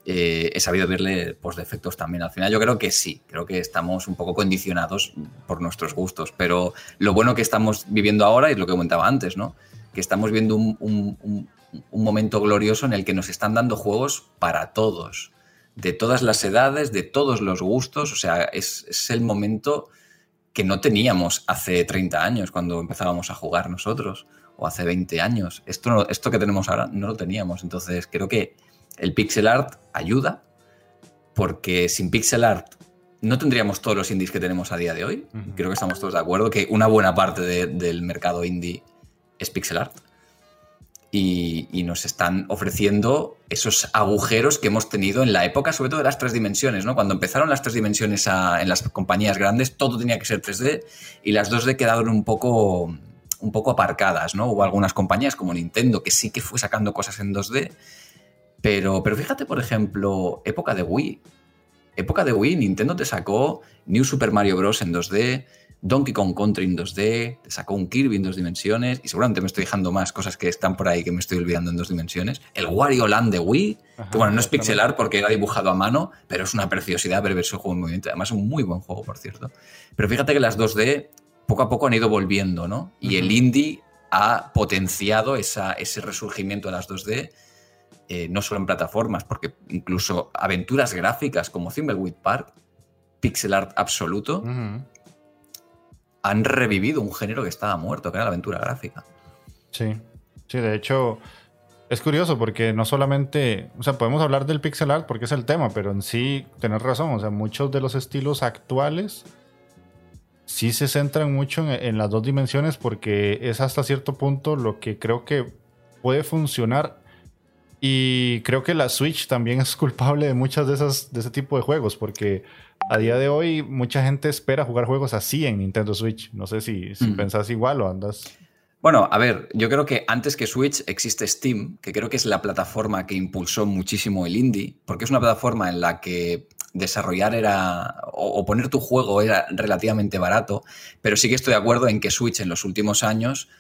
eh, he sabido verle pues, defectos también. Al final yo creo que sí, creo que estamos un poco condicionados por nuestros gustos, pero lo bueno que estamos viviendo ahora es lo que comentaba antes, ¿no? Que estamos viendo un momento glorioso en el que nos están dando juegos para todos, de todas las edades, de todos los gustos. O sea, es, el momento que no teníamos hace 30 años cuando empezábamos a jugar nosotros, o hace 20 años. Esto, esto que tenemos ahora no lo teníamos. Entonces, creo que el pixel art ayuda, porque sin pixel art no tendríamos todos los indies que tenemos a día de hoy. Creo que estamos todos de acuerdo que una buena parte del mercado indie es pixel art y, nos están ofreciendo esos agujeros que hemos tenido en la época, sobre todo de las tres dimensiones, ¿no? Cuando empezaron las tres dimensiones en las compañías grandes, todo tenía que ser 3D y las 2D quedaron un poco, un poco aparcadas, ¿no? Hubo algunas compañías como Nintendo que sí que fue sacando cosas en 2D, pero, pero fíjate, por ejemplo, época de Wii. Época de Wii, Nintendo te sacó New Super Mario Bros. en 2D, Donkey Kong Country en 2D, te sacó un Kirby en dos dimensiones, y seguramente me estoy dejando más cosas que están por ahí que me estoy olvidando en dos dimensiones. El Wario Land de Wii, que bueno, no es pixelar porque era dibujado a mano, pero es una preciosidad ver ese juego en movimiento. Además, es un muy buen juego, por cierto. Pero fíjate que las 2D poco a poco han ido volviendo, ¿no? Y el indie ha potenciado esa, ese resurgimiento de las 2D. Eh, no solo en plataformas, porque incluso aventuras gráficas como Thimbleweed Park, pixel art absoluto, han revivido un género que estaba muerto, que era la aventura gráfica. Sí, sí, de hecho es curioso porque no solamente, o sea, podemos hablar del pixel art porque es el tema, pero en sí, tener razón, o sea, muchos de los estilos actuales sí se centran mucho en, las dos dimensiones porque es hasta cierto punto lo que creo que puede funcionar y creo que la Switch también es culpable de muchas de esas de ese tipo de juegos porque a día de hoy mucha gente espera jugar juegos así en Nintendo Switch. No sé si, si mm. pensás igual o andas. Bueno, a ver, yo creo que antes que Switch existe Steam, que creo que es la plataforma que impulsó muchísimo el indie, porque es una plataforma en la que desarrollar era o, poner tu juego era relativamente barato, pero sí que estoy de acuerdo en que Switch en los últimos años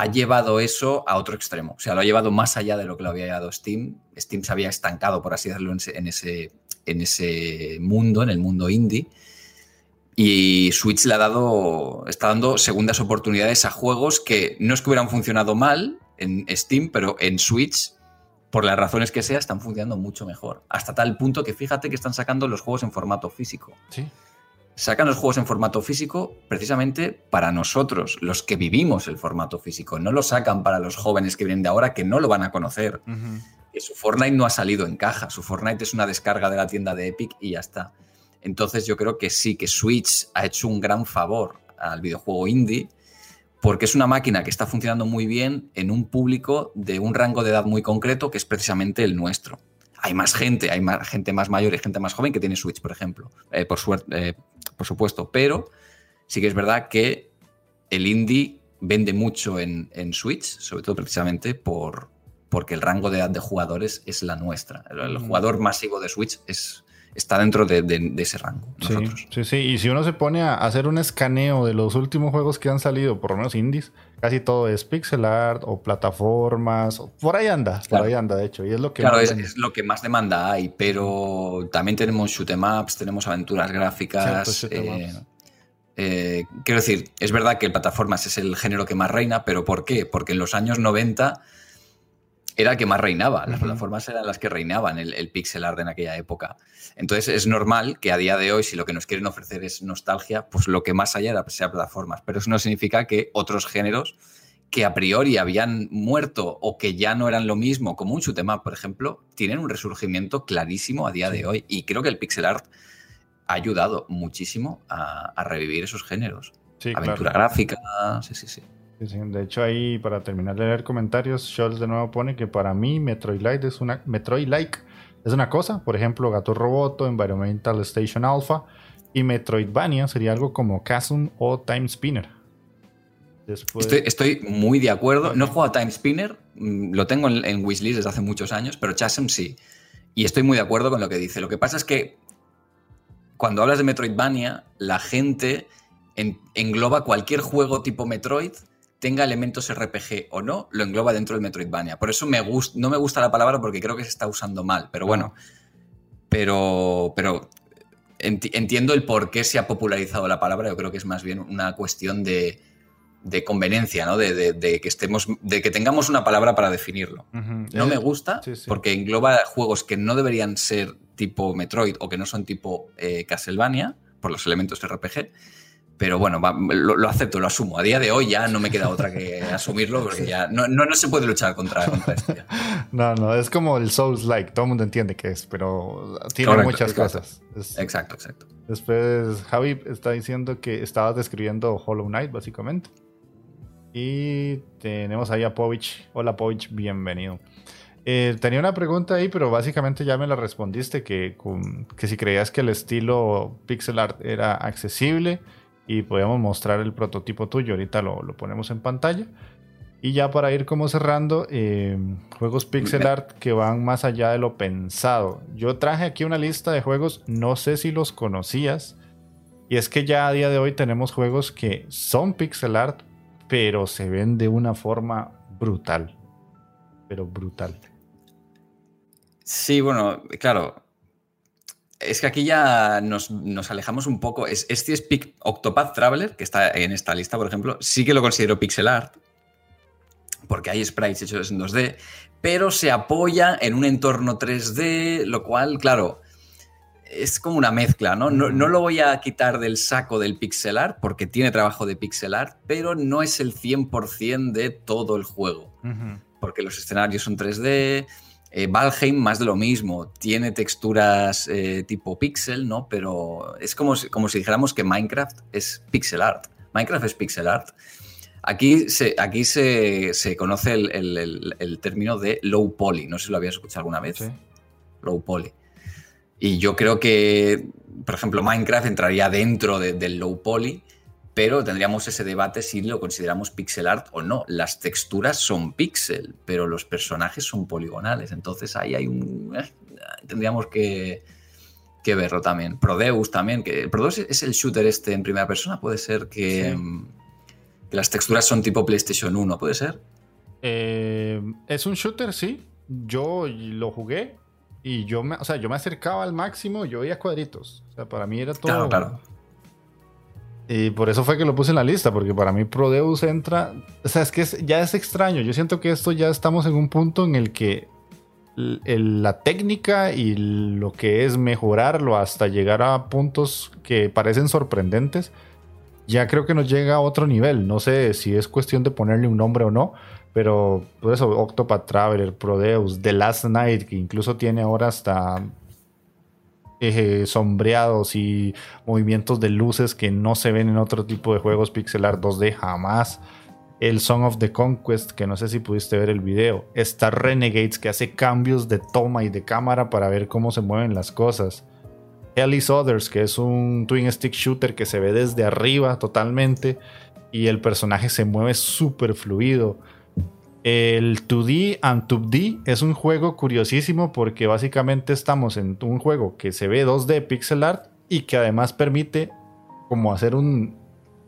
ha llevado eso a otro extremo, o sea, lo ha llevado más allá de lo que lo había llevado Steam. Steam se había estancado, por así decirlo, en ese, en ese mundo, en el mundo indie. Y Switch le ha dado, está dando segundas oportunidades a juegos que no es que hubieran funcionado mal en Steam, pero en Switch, por las razones que sea, están funcionando mucho mejor. Hasta tal punto que fíjate que están sacando los juegos en formato físico. Sí. Sacan los juegos en formato físico precisamente para nosotros, los que vivimos el formato físico. No lo sacan para los jóvenes que vienen de ahora que no lo van a conocer su Fortnite no ha salido en caja, su Fortnite es una descarga de la tienda de Epic y ya está. Entonces yo creo que sí, que Switch ha hecho un gran favor al videojuego indie porque es una máquina que está funcionando muy bien en un público de un rango de edad muy concreto que es precisamente el nuestro. Hay más gente, hay más gente más mayor y gente más joven que tiene Switch, por ejemplo, eh, por suerte, eh, por supuesto, pero sí que es verdad que el indie vende mucho en, Switch, sobre todo precisamente por, porque el rango de edad de jugadores es la nuestra. El, jugador masivo de Switch es, está dentro de, ese rango. Sí, sí, Y si uno se pone a hacer un escaneo de los últimos juegos que han salido, por lo menos indies, casi todo es pixel art o plataformas. por ahí anda, por ahí anda, de hecho. Y es lo que claro, es, lo que más demanda hay, pero también tenemos shoot em ups, tenemos aventuras gráficas. Eh, eh, quiero decir, es verdad que el plataformas es el género que más reina, pero ¿por qué? Porque en los años 90 era el que más reinaba. Las plataformas eran las que reinaban el, pixel art en aquella época. Entonces es normal que a día de hoy, si lo que nos quieren ofrecer es nostalgia, pues lo que más haya sea plataformas. Pero eso no significa que otros géneros que a priori habían muerto o que ya no eran lo mismo, como un shoot'em por ejemplo, tienen un resurgimiento clarísimo a día de hoy. Y creo que el pixel art ha ayudado muchísimo a, revivir esos géneros. Aventura gráfica, sí, sí, sí. De hecho, ahí para terminar de leer comentarios, Scholz de nuevo pone que para mí Metroid Light es una Metroid Like es una cosa, por ejemplo, Gato Roboto, Environmental Station Alpha y Metroidvania sería algo como Chasm o Time Spinner. Estoy, muy de acuerdo. No he jugado a Time Spinner, mm, lo tengo en, wishlist desde hace muchos años, pero Chasm sí. Y estoy muy de acuerdo con lo que dice. Lo que pasa es que cuando hablas de Metroidvania, la gente engloba cualquier juego tipo Metroid tenga elementos RPG o no, lo engloba dentro del Metroidvania. Por eso me no me gusta la palabra porque creo que se está usando mal, pero bueno. Pero, pero entiendo el por qué se ha popularizado la palabra. Yo creo que es más bien una cuestión de, conveniencia, ¿no? De, que estemos, de que tengamos una palabra para definirlo. No me gusta porque engloba juegos que no deberían ser tipo Metroid o que no son tipo eh, Castlevania por los elementos RPG pero bueno, lo, acepto, lo asumo. A día de hoy ya no me queda otra que asumirlo porque ya no, no, se puede luchar contra, esto. No, no, es como el Souls-like, todo el mundo entiende que es, pero tiene muchas cosas. exacto, exacto. Después Javi está diciendo que estabas describiendo Hollow Knight, básicamente. Y tenemos ahí a Povich. Hola Povich, bienvenido. Eh, tenía una pregunta ahí, pero básicamente ya me la respondiste, que, que si creías que el estilo pixel art era accesible y podemos mostrar el prototipo tuyo. Ahorita lo, ponemos en pantalla. Y ya para ir como cerrando, eh, juegos pixel art que van más allá de lo pensado. Yo traje aquí una lista de juegos, no sé si los conocías. Y es que ya a día de hoy tenemos juegos que son pixel art, pero se ven de una forma brutal. Pero brutal. Sí, bueno, claro, es que aquí ya nos, alejamos un poco. Es, este es Octopath Traveler, que está en esta lista, por ejemplo. Sí que lo considero pixel art, porque hay sprites hechos en 2D, pero se apoya en un entorno 3D, lo cual, claro, es como una mezcla, ¿no? No, lo voy a quitar del saco del pixel art, porque tiene trabajo de pixel art, pero no es el 100% de todo el juego. Porque los escenarios son 3D eh, Valheim más de lo mismo, tiene texturas eh, tipo pixel, ¿no? Pero es como si, como si dijéramos que Minecraft es pixel art. Minecraft es pixel art. Aquí se, aquí se, conoce el, término de low poly. No sé si lo habías escuchado alguna vez. Low poly. Y yo creo que, por ejemplo, Minecraft entraría dentro del low poly pero tendríamos ese debate si lo consideramos pixel art o no. Las texturas son pixel, pero los personajes son poligonales. Entonces ahí hay un... Eh, tendríamos que, verlo también. Prodeus también, que Prodeus es el shooter este en primera persona, puede ser que, las texturas son tipo PlayStation 1, ¿puede ser? Eh, es un shooter, sí. Yo lo jugué y yo me, o sea, yo me acercaba al máximo, yo veía cuadritos. O sea, para mí era todo... Claro, claro y por eso fue que lo puse en la lista, porque para mí Prodeus entra. O sea, es que ya es extraño. Yo siento que esto ya estamos en un punto en el que la técnica y lo que es mejorarlo hasta llegar a puntos que parecen sorprendentes, ya creo que nos llega a otro nivel. No sé si es cuestión de ponerle un nombre o no, pero por eso Octopath Traveler, Prodeus, The Last Night, que incluso tiene ahora hasta eh, sombreados y movimientos de luces que no se ven en otro tipo de juegos pixel art 2D jamás. El Song of the Conquest, que no sé si pudiste ver el video. Está Renegades, que hace cambios de toma y de cámara para ver cómo se mueven las cosas. Hell is Others, que es un twin stick shooter que se ve desde arriba totalmente y el personaje se mueve súper fluido. El 2D and 2D es un juego curiosísimo porque básicamente estamos en un juego que se ve 2D pixel art y que además permite como hacer un,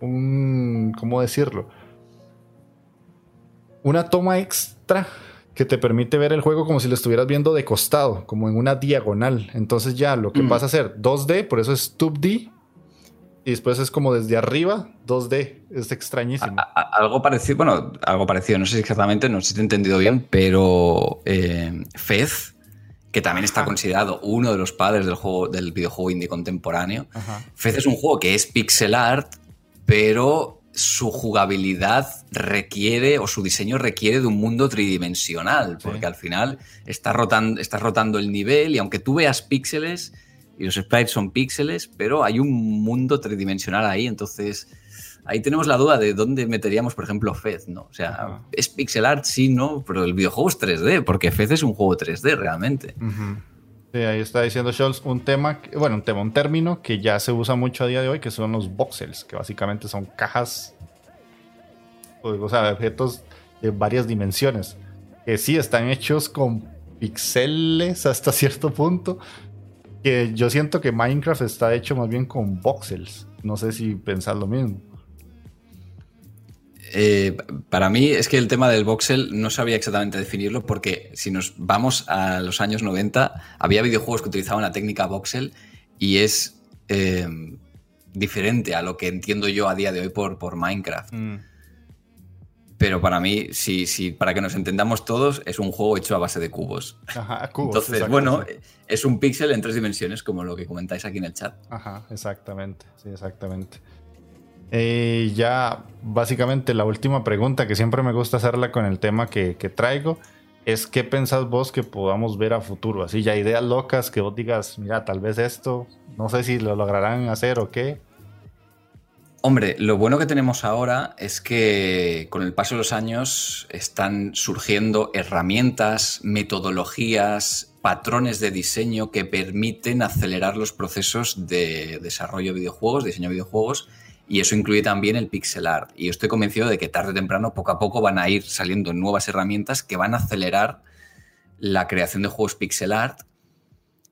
un ¿cómo decirlo? Una toma extra que te permite ver el juego como si lo estuvieras viendo de costado, como en una diagonal. Entonces ya lo que mm. pasa a ser 2D, por eso es 2D, y después es como desde arriba 2D. Es extrañísimo. algo parecido, bueno, algo parecido, no sé exactamente, no sé si te he entendido bien, pero eh, Fez, que también está considerado uno de los padres del juego del videojuego indie contemporáneo. Fez es un juego que es pixel art, pero su jugabilidad requiere o su diseño requiere de un mundo tridimensional, porque al final estás rotando, estás rotando el nivel y aunque tú veas píxeles y los sprites son píxeles, pero hay un mundo tridimensional ahí, entonces ahí tenemos la duda de dónde meteríamos, por ejemplo, Fez, ¿no? O sea, es pixel art, sí, ¿no? Pero el videojuego es 3D, porque Fez es un juego 3D realmente. Sí, ahí está diciendo Scholz un tema, bueno, un tema, un término que ya se usa mucho a día de hoy, que son los voxels, que básicamente son cajas, o sea, objetos de varias dimensiones, que sí están hechos con píxeles hasta cierto punto, que yo siento que Minecraft está hecho más bien con voxels. No sé si pensás lo mismo. Eh, para mí es que el tema del voxel no sabía exactamente definirlo porque si nos vamos a los años 90 había videojuegos que utilizaban la técnica voxel y es eh, diferente a lo que entiendo yo a día de hoy por, por Minecraft. Mm. Pero para mí, si, si, para que nos entendamos todos, es un juego hecho a base de cubos. Ajá, cubos. Entonces, bueno, es un píxel en tres dimensiones, como lo que comentáis aquí en el chat. Ajá, exactamente. Sí, exactamente. Eh, ya, básicamente, la última pregunta que siempre me gusta hacerla con el tema que, que traigo es: ¿qué pensás vos que podamos ver a futuro? Así, ya ideas locas que vos digas, mira, tal vez esto, no sé si lo lograrán hacer o qué. Hombre, lo bueno que tenemos ahora es que con el paso de los años están surgiendo herramientas, metodologías, patrones de diseño que permiten acelerar los procesos de desarrollo de videojuegos, diseño de videojuegos y eso incluye también el pixel art. Y estoy convencido de que tarde o temprano, poco a poco, van a ir saliendo nuevas herramientas que van a acelerar la creación de juegos pixel art.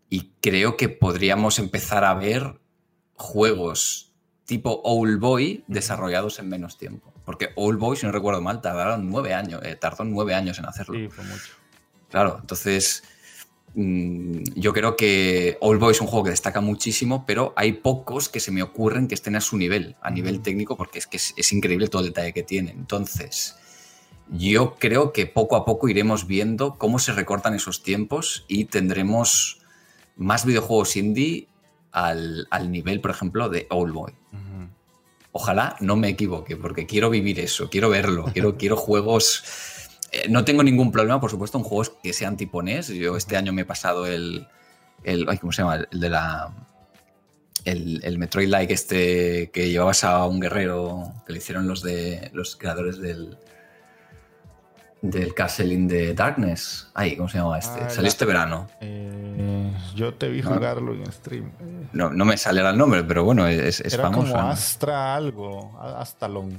Y creo que podríamos empezar a ver juegos tipo Old Boy desarrollados en menos tiempo. Porque Old Boy, si no recuerdo mal, tardaron nueve años, eh, tardó nueve años en hacerlo. Sí, fue mucho. Claro, entonces Mm, yo creo que All Boy es un juego que destaca muchísimo, pero hay pocos que se me ocurren que estén a su nivel, a nivel técnico, porque es que es, increíble todo el detalle que tiene. Entonces, yo creo que poco a poco iremos viendo cómo se recortan esos tiempos y tendremos más videojuegos indie al, nivel, por ejemplo, de All Boy. Ojalá no me equivoque, porque quiero vivir eso, quiero verlo, quiero, quiero juegos eh, no tengo ningún problema, por supuesto, en juegos que sean tipo NES. Yo este año me he pasado el. el ¿Cómo se llama? El de la. El, el Metroid-like este que llevabas a un guerrero que le hicieron los de los creadores del del Castle in the Darkness. Ay, ¿cómo se llama este? Ah, Salió este verano. Eh, yo te vi jugarlo en stream. No, no me sale el nombre, pero bueno, es, es Era famoso. Como Astra algo, Astalon.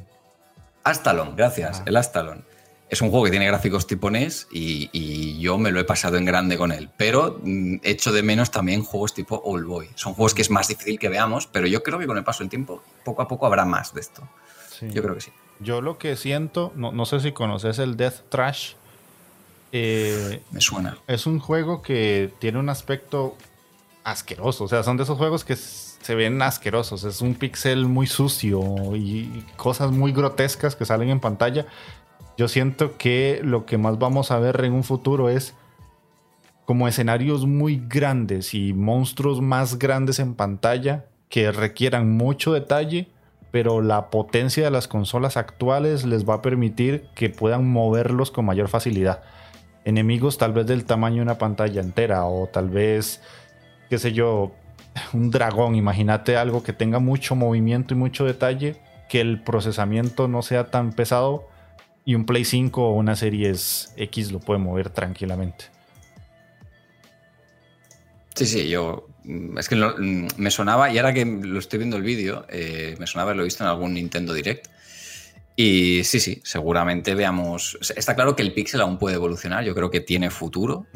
Astalon, gracias, el Astalon. Es un juego que tiene gráficos tipo NES y, yo me lo he pasado en grande con él. Pero mm, echo de menos también juegos tipo Old Boy. Son juegos que es más difícil que veamos, pero yo creo que con el paso del tiempo, poco a poco habrá más de esto. Yo creo que sí. Yo lo que siento, no, sé si conoces el Death Trash. Eh, me suena. Es un juego que tiene un aspecto asqueroso. O sea, son de esos juegos que se ven asquerosos. Es un pixel muy sucio y cosas muy grotescas que salen en pantalla yo siento que lo que más vamos a ver en un futuro es como escenarios muy grandes y monstruos más grandes en pantalla que requieran mucho detalle, pero la potencia de las consolas actuales les va a permitir que puedan moverlos con mayor facilidad. Enemigos tal vez del tamaño de una pantalla entera o tal vez, qué sé yo, un dragón. Imagínate algo que tenga mucho movimiento y mucho detalle, que el procesamiento no sea tan pesado y un Play 5 o una Series X lo puede mover tranquilamente. Sí, sí, yo es que mm, me sonaba, y ahora que lo estoy viendo el vídeo, eh, me sonaba haberlo visto en algún Nintendo Direct. Y sí, sí, seguramente veamos. Está claro que el Pixel aún puede evolucionar, yo creo que tiene futuro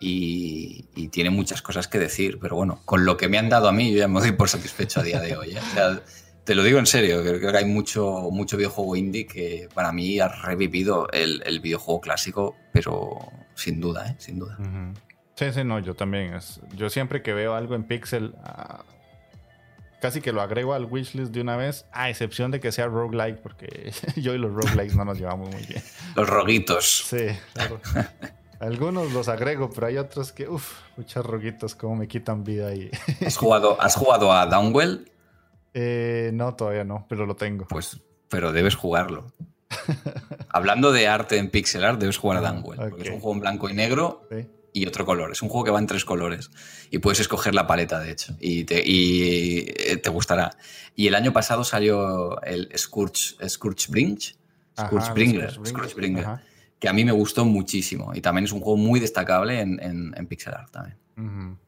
y, tiene muchas cosas que decir, pero bueno, con lo que me han dado a mí, yo ya me doy por satisfecho a día de hoy. ¿eh? O sea, te lo digo en serio, creo que hay mucho, mucho videojuego indie que para mí ha revivido el, videojuego clásico, pero sin duda, ¿eh? sin duda. Sí, sí, no, yo también. Es, yo siempre que veo algo en Pixel, ah, casi que lo agrego al wishlist de una vez, a excepción de que sea roguelike, porque yo y los roguelikes no nos llevamos muy bien. Los roguitos. Sí, claro. Algunos los agrego, pero hay otros que, uff, muchos roguitos, como me quitan vida ahí. ¿Has jugado, ¿Has jugado a Downwell? Eh, no, todavía no, pero lo tengo. Pues, pero debes jugarlo. Hablando de arte en pixel art, debes jugar a Dunwell. Porque es un juego en blanco y negro y otro color. Es un juego que va en tres colores. Y puedes escoger la paleta, de hecho. Y te, eh, te gustará. Y el año pasado salió el Scourge, Scourge Brinch. Scourge Bringer. Que a mí me gustó muchísimo. Y también es un juego muy destacable en, pixel art también.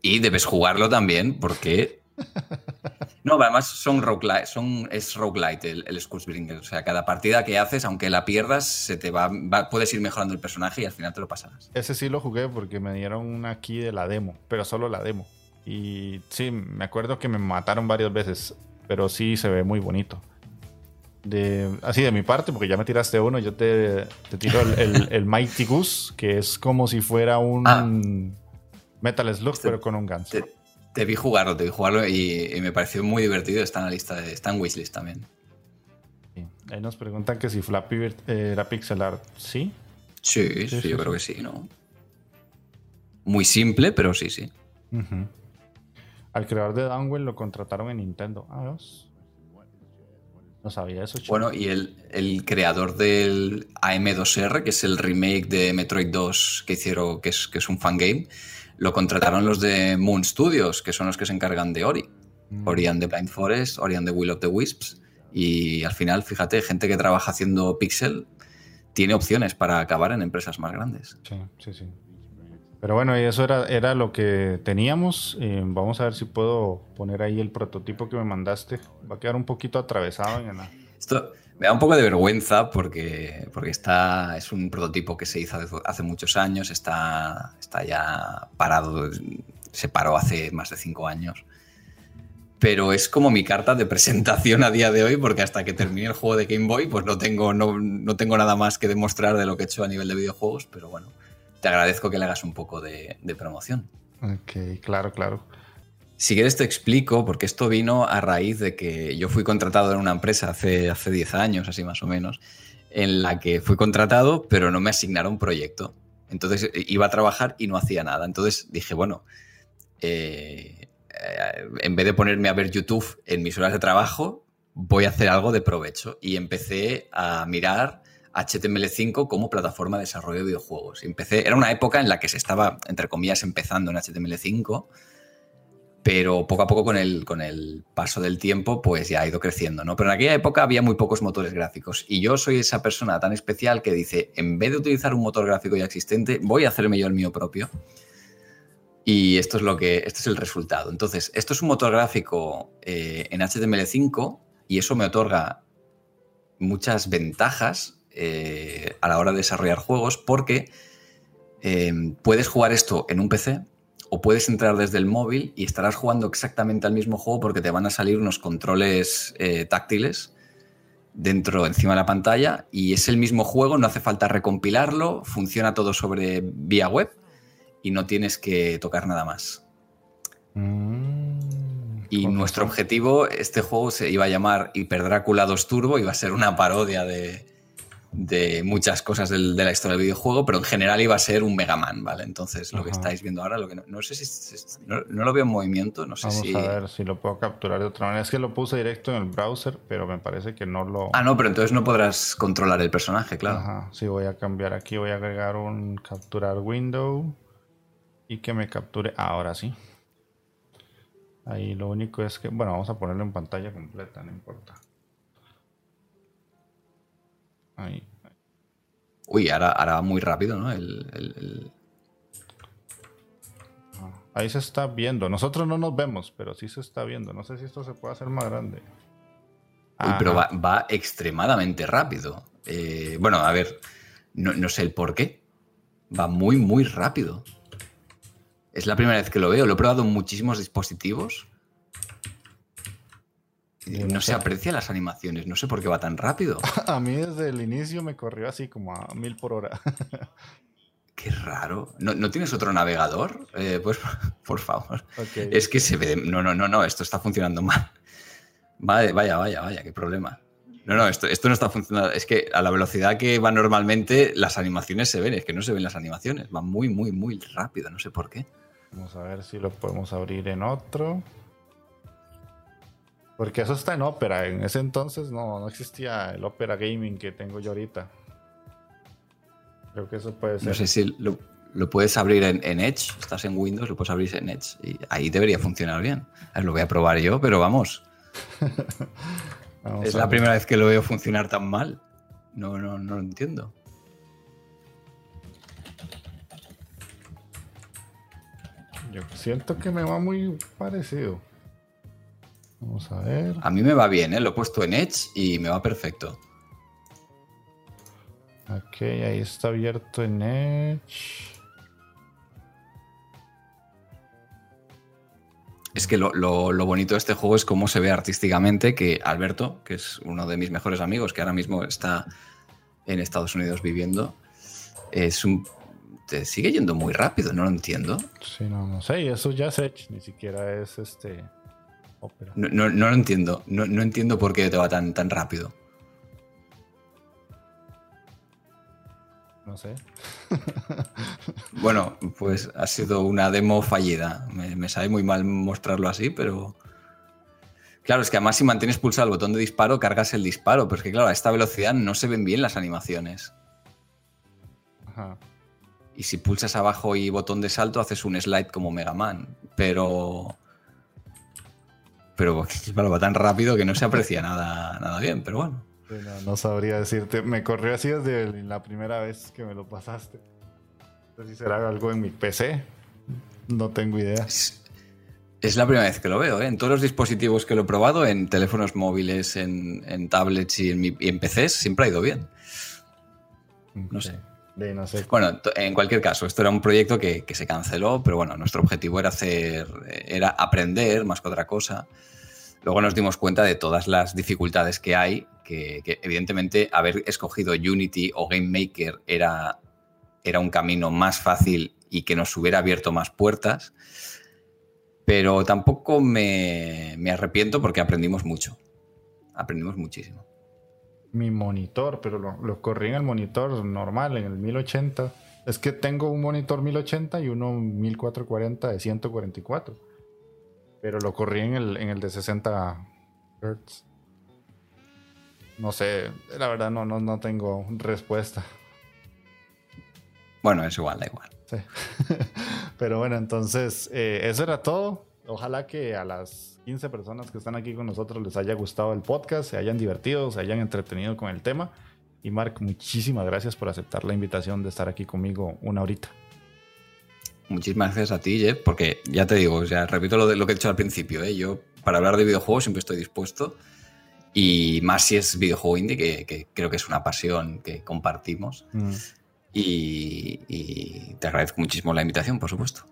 Y debes jugarlo también porque no, además son roguelite, son, es roguelite el, el O sea, cada partida que haces, aunque la pierdas, se te va, puedes ir mejorando el personaje y al final te lo pasarás. Ese sí lo jugué porque me dieron una aquí de la demo, pero solo la demo. Y sí, me acuerdo que me mataron varias veces, pero sí se ve muy bonito. De, así de mi parte, porque ya me tiraste uno, yo te, tiro el, Mighty Goose, que es como si fuera un ah. Metal Slug, este pero con un ganso. Te vi jugarlo, te vi jugarlo y, me pareció muy divertido. Está en la lista, de, está en wishlist también. Ahí nos preguntan que si Flappy Bird era pixel art. ¿Sí? Sí, sí, yo creo que sí, ¿no? Muy simple, pero sí, sí. Al creador de Downwell lo contrataron en Nintendo. Ah, no sabía eso. Bueno, y el, creador del AM2R, que es el remake de Metroid 2 que hicieron, que es, que es un fangame, lo contrataron los de Moon Studios, que son los que se encargan de Ori. Mm. Ori and the Blind Forest, Ori and the Will of the Wisps. Y al final, fíjate, gente que trabaja haciendo pixel tiene opciones para acabar en empresas más grandes. Sí, sí, sí. Pero bueno, y eso era, era lo que teníamos. Eh, vamos a ver si puedo poner ahí el prototipo que me mandaste. Va a quedar un poquito atravesado en la... Esto, me da un poco de vergüenza porque, porque está, es un prototipo que se hizo hace muchos años, está, está ya parado, se paró hace más de cinco años. Pero es como mi carta de presentación a día de hoy, porque hasta que termine el juego de Game Boy, pues no tengo, no, no tengo nada más que demostrar de lo que he hecho a nivel de videojuegos, pero bueno, te agradezco que le hagas un poco de, de promoción. Ok, claro, claro. Si quieres te explico, porque esto vino a raíz de que yo fui contratado en una empresa hace, hace 10 años, así más o menos, en la que fui contratado, pero no me asignaron proyecto. Entonces eh, iba a trabajar y no hacía nada. Entonces dije, bueno, eh, eh, en vez de ponerme a ver YouTube en mis horas de trabajo, voy a hacer algo de provecho. Y empecé a mirar HTML5 como plataforma de desarrollo de videojuegos. Empecé, era una época en la que se estaba, entre comillas, empezando en HTML5 pero poco a poco con el, con el paso del tiempo pues ya ha ido creciendo, ¿no? Pero en aquella época había muy pocos motores gráficos y yo soy esa persona tan especial que dice, en vez de utilizar un motor gráfico ya existente, voy a hacerme yo el mío propio. Y esto es lo que, este es el resultado. Entonces, esto es un motor gráfico eh, en HTML5 y eso me otorga muchas ventajas eh, a la hora de desarrollar juegos porque eh, puedes jugar esto en un PC, o puedes entrar desde el móvil y estarás jugando exactamente al mismo juego porque te van a salir unos controles eh, táctiles dentro, encima de la pantalla y es el mismo juego, no hace falta recompilarlo, funciona todo sobre vía web y no tienes que tocar nada más. Mm, y nuestro objetivo, este juego se iba a llamar Hyper Drácula 2 Turbo, iba a ser una parodia de, de muchas cosas de la historia del videojuego, pero en general iba a ser un Mega Man, ¿vale? Entonces, lo que estáis viendo ahora, lo que no, sé si no, lo veo en movimiento, no sé Vamos si... a ver si lo puedo capturar de otra manera. Es que lo puse directo en el browser, pero me parece que no lo... Ah, no, pero entonces no podrás controlar el personaje, claro. Ajá, sí, voy a cambiar aquí, voy a agregar un capturar window y que me capture ahora sí. Ahí lo único es que, bueno, vamos a ponerlo en pantalla completa, no importa. Ahí. Uy, ahora, va muy rápido, ¿no? El, ahí se está viendo. Nosotros no nos vemos, pero sí se está viendo. No sé si esto se puede hacer más grande. pero va, extremadamente rápido. Eh, bueno, a ver, no, no, sé el por qué. Va muy, muy rápido. Es la primera vez que lo veo. Lo he probado en muchísimos dispositivos. No se aprecia las animaciones. No sé por qué va tan rápido. A mí desde el inicio me corrió así como a mil por hora. Qué raro. ¿No, tienes otro navegador? Eh, pues, por favor. Es que se ve. No, no, no, no. Esto está funcionando mal. Vaya, vaya, vaya, vaya, qué problema. No, no, esto, esto no está funcionando. Es que a la velocidad que va normalmente, las animaciones se ven. Es que no se ven las animaciones. Va muy, muy, muy rápido. No sé por qué. Vamos a ver si lo podemos abrir en otro. Porque eso está en Opera. En ese entonces no, no existía el Opera Gaming que tengo yo ahorita. Creo que eso puede ser. No sé si lo, puedes abrir en, Edge. Estás en Windows, lo puedes abrir en Edge. Y ahí debería funcionar bien. lo voy a probar yo, pero vamos. es la primera vez que lo veo funcionar tan mal. No, no, no lo entiendo. Yo siento que me va muy parecido. Vamos a ver. A mí me va bien, ¿eh? lo he puesto en Edge y me va perfecto. Ok, ahí está abierto en Edge. Es que lo, bonito de este juego es cómo se ve artísticamente que Alberto, que es uno de mis mejores amigos, que ahora mismo está en Estados Unidos viviendo, es un... Te sigue yendo muy rápido, no lo entiendo. Sí, no, no sé, eso ya es Edge, ni siquiera es este... Opera. No, lo entiendo, no, no, entiendo por qué te va tan, tan rápido. No sé. bueno, pues ha sido una demo fallida. Me, sabe muy mal mostrarlo así, pero. Claro, es que además si mantienes pulsado el botón de disparo, cargas el disparo. Pero es que, claro, a esta velocidad no se ven bien las animaciones. Ajá. Y si pulsas abajo y botón de salto, haces un slide como Mega Man. Pero. Pero va tan rápido que no se aprecia nada, nada bien, pero bueno. No, sabría decirte. Me corrió así desde la primera vez que me lo pasaste. No sé si será algo en mi PC. No tengo idea. Es, la primera vez que lo veo. ¿eh? En todos los dispositivos que lo he probado, en teléfonos móviles, en, tablets y en, PCs, siempre ha ido bien. No sé. Bueno, en cualquier caso, esto era un proyecto que, se canceló, pero bueno, nuestro objetivo era hacer, era aprender más que otra cosa. Luego nos dimos cuenta de todas las dificultades que hay, que, evidentemente haber escogido Unity o Game Maker era, era un camino más fácil y que nos hubiera abierto más puertas, pero tampoco me, arrepiento porque aprendimos mucho, aprendimos muchísimo. Mi monitor, pero lo, lo corrí en el monitor normal, en el 1080. Es que tengo un monitor 1080 y uno 1440 de 144. Pero lo corrí en el, en el de 60 Hz. No sé, la verdad no, no, no tengo respuesta. Bueno, es igual, da igual. Sí. Pero bueno, entonces, eh, eso era todo. Ojalá que a las 15 personas que están aquí con nosotros les haya gustado el podcast, se hayan divertido, se hayan entretenido con el tema. Y Mark, muchísimas gracias por aceptar la invitación de estar aquí conmigo una horita. Muchísimas gracias a ti, Jeff, porque ya te digo, ya repito lo, de, lo que he dicho al principio, ¿eh? yo para hablar de videojuegos siempre estoy dispuesto y más si es videojuego indie, que, creo que es una pasión que compartimos. Mm. Y, te agradezco muchísimo la invitación, por supuesto.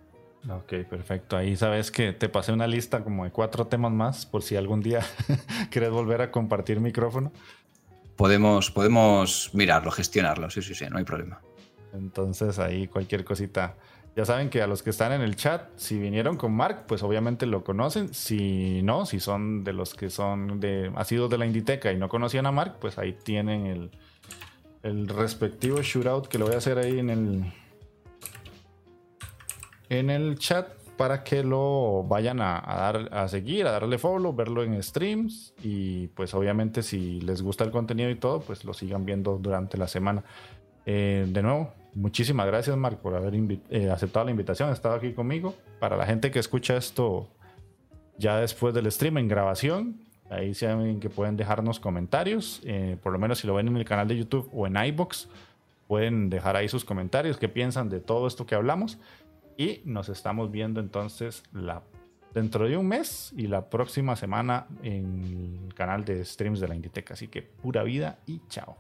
Ok, perfecto. Ahí sabes que te pasé una lista como de cuatro temas más por si algún día quieres volver a compartir micrófono. Podemos, podemos mirarlo, gestionarlo, sí, sí, sí, no hay problema. Entonces ahí cualquier cosita ya saben que a los que están en el chat, si vinieron con Mark, pues obviamente lo conocen. Si no, si son de los que son de sido de la Inditeca y no conocían a Mark, pues ahí tienen el, el respectivo shootout que lo voy a hacer ahí en el en el chat para que lo vayan a, dar a seguir, a darle follow, verlo en streams y pues obviamente si les gusta el contenido y todo, pues lo sigan viendo durante la semana. Eh, de nuevo, Muchísimas gracias, Mark, por haber eh, aceptado la invitación, estado aquí conmigo. Para la gente que escucha esto ya después del stream en grabación, ahí saben que pueden dejarnos comentarios, eh, por lo menos si lo ven en el canal de YouTube o en iBox, pueden dejar ahí sus comentarios, qué piensan de todo esto que hablamos. Y nos estamos viendo entonces la, dentro de un mes y la próxima semana en el canal de streams de la Inditeca. Así que pura vida y chao.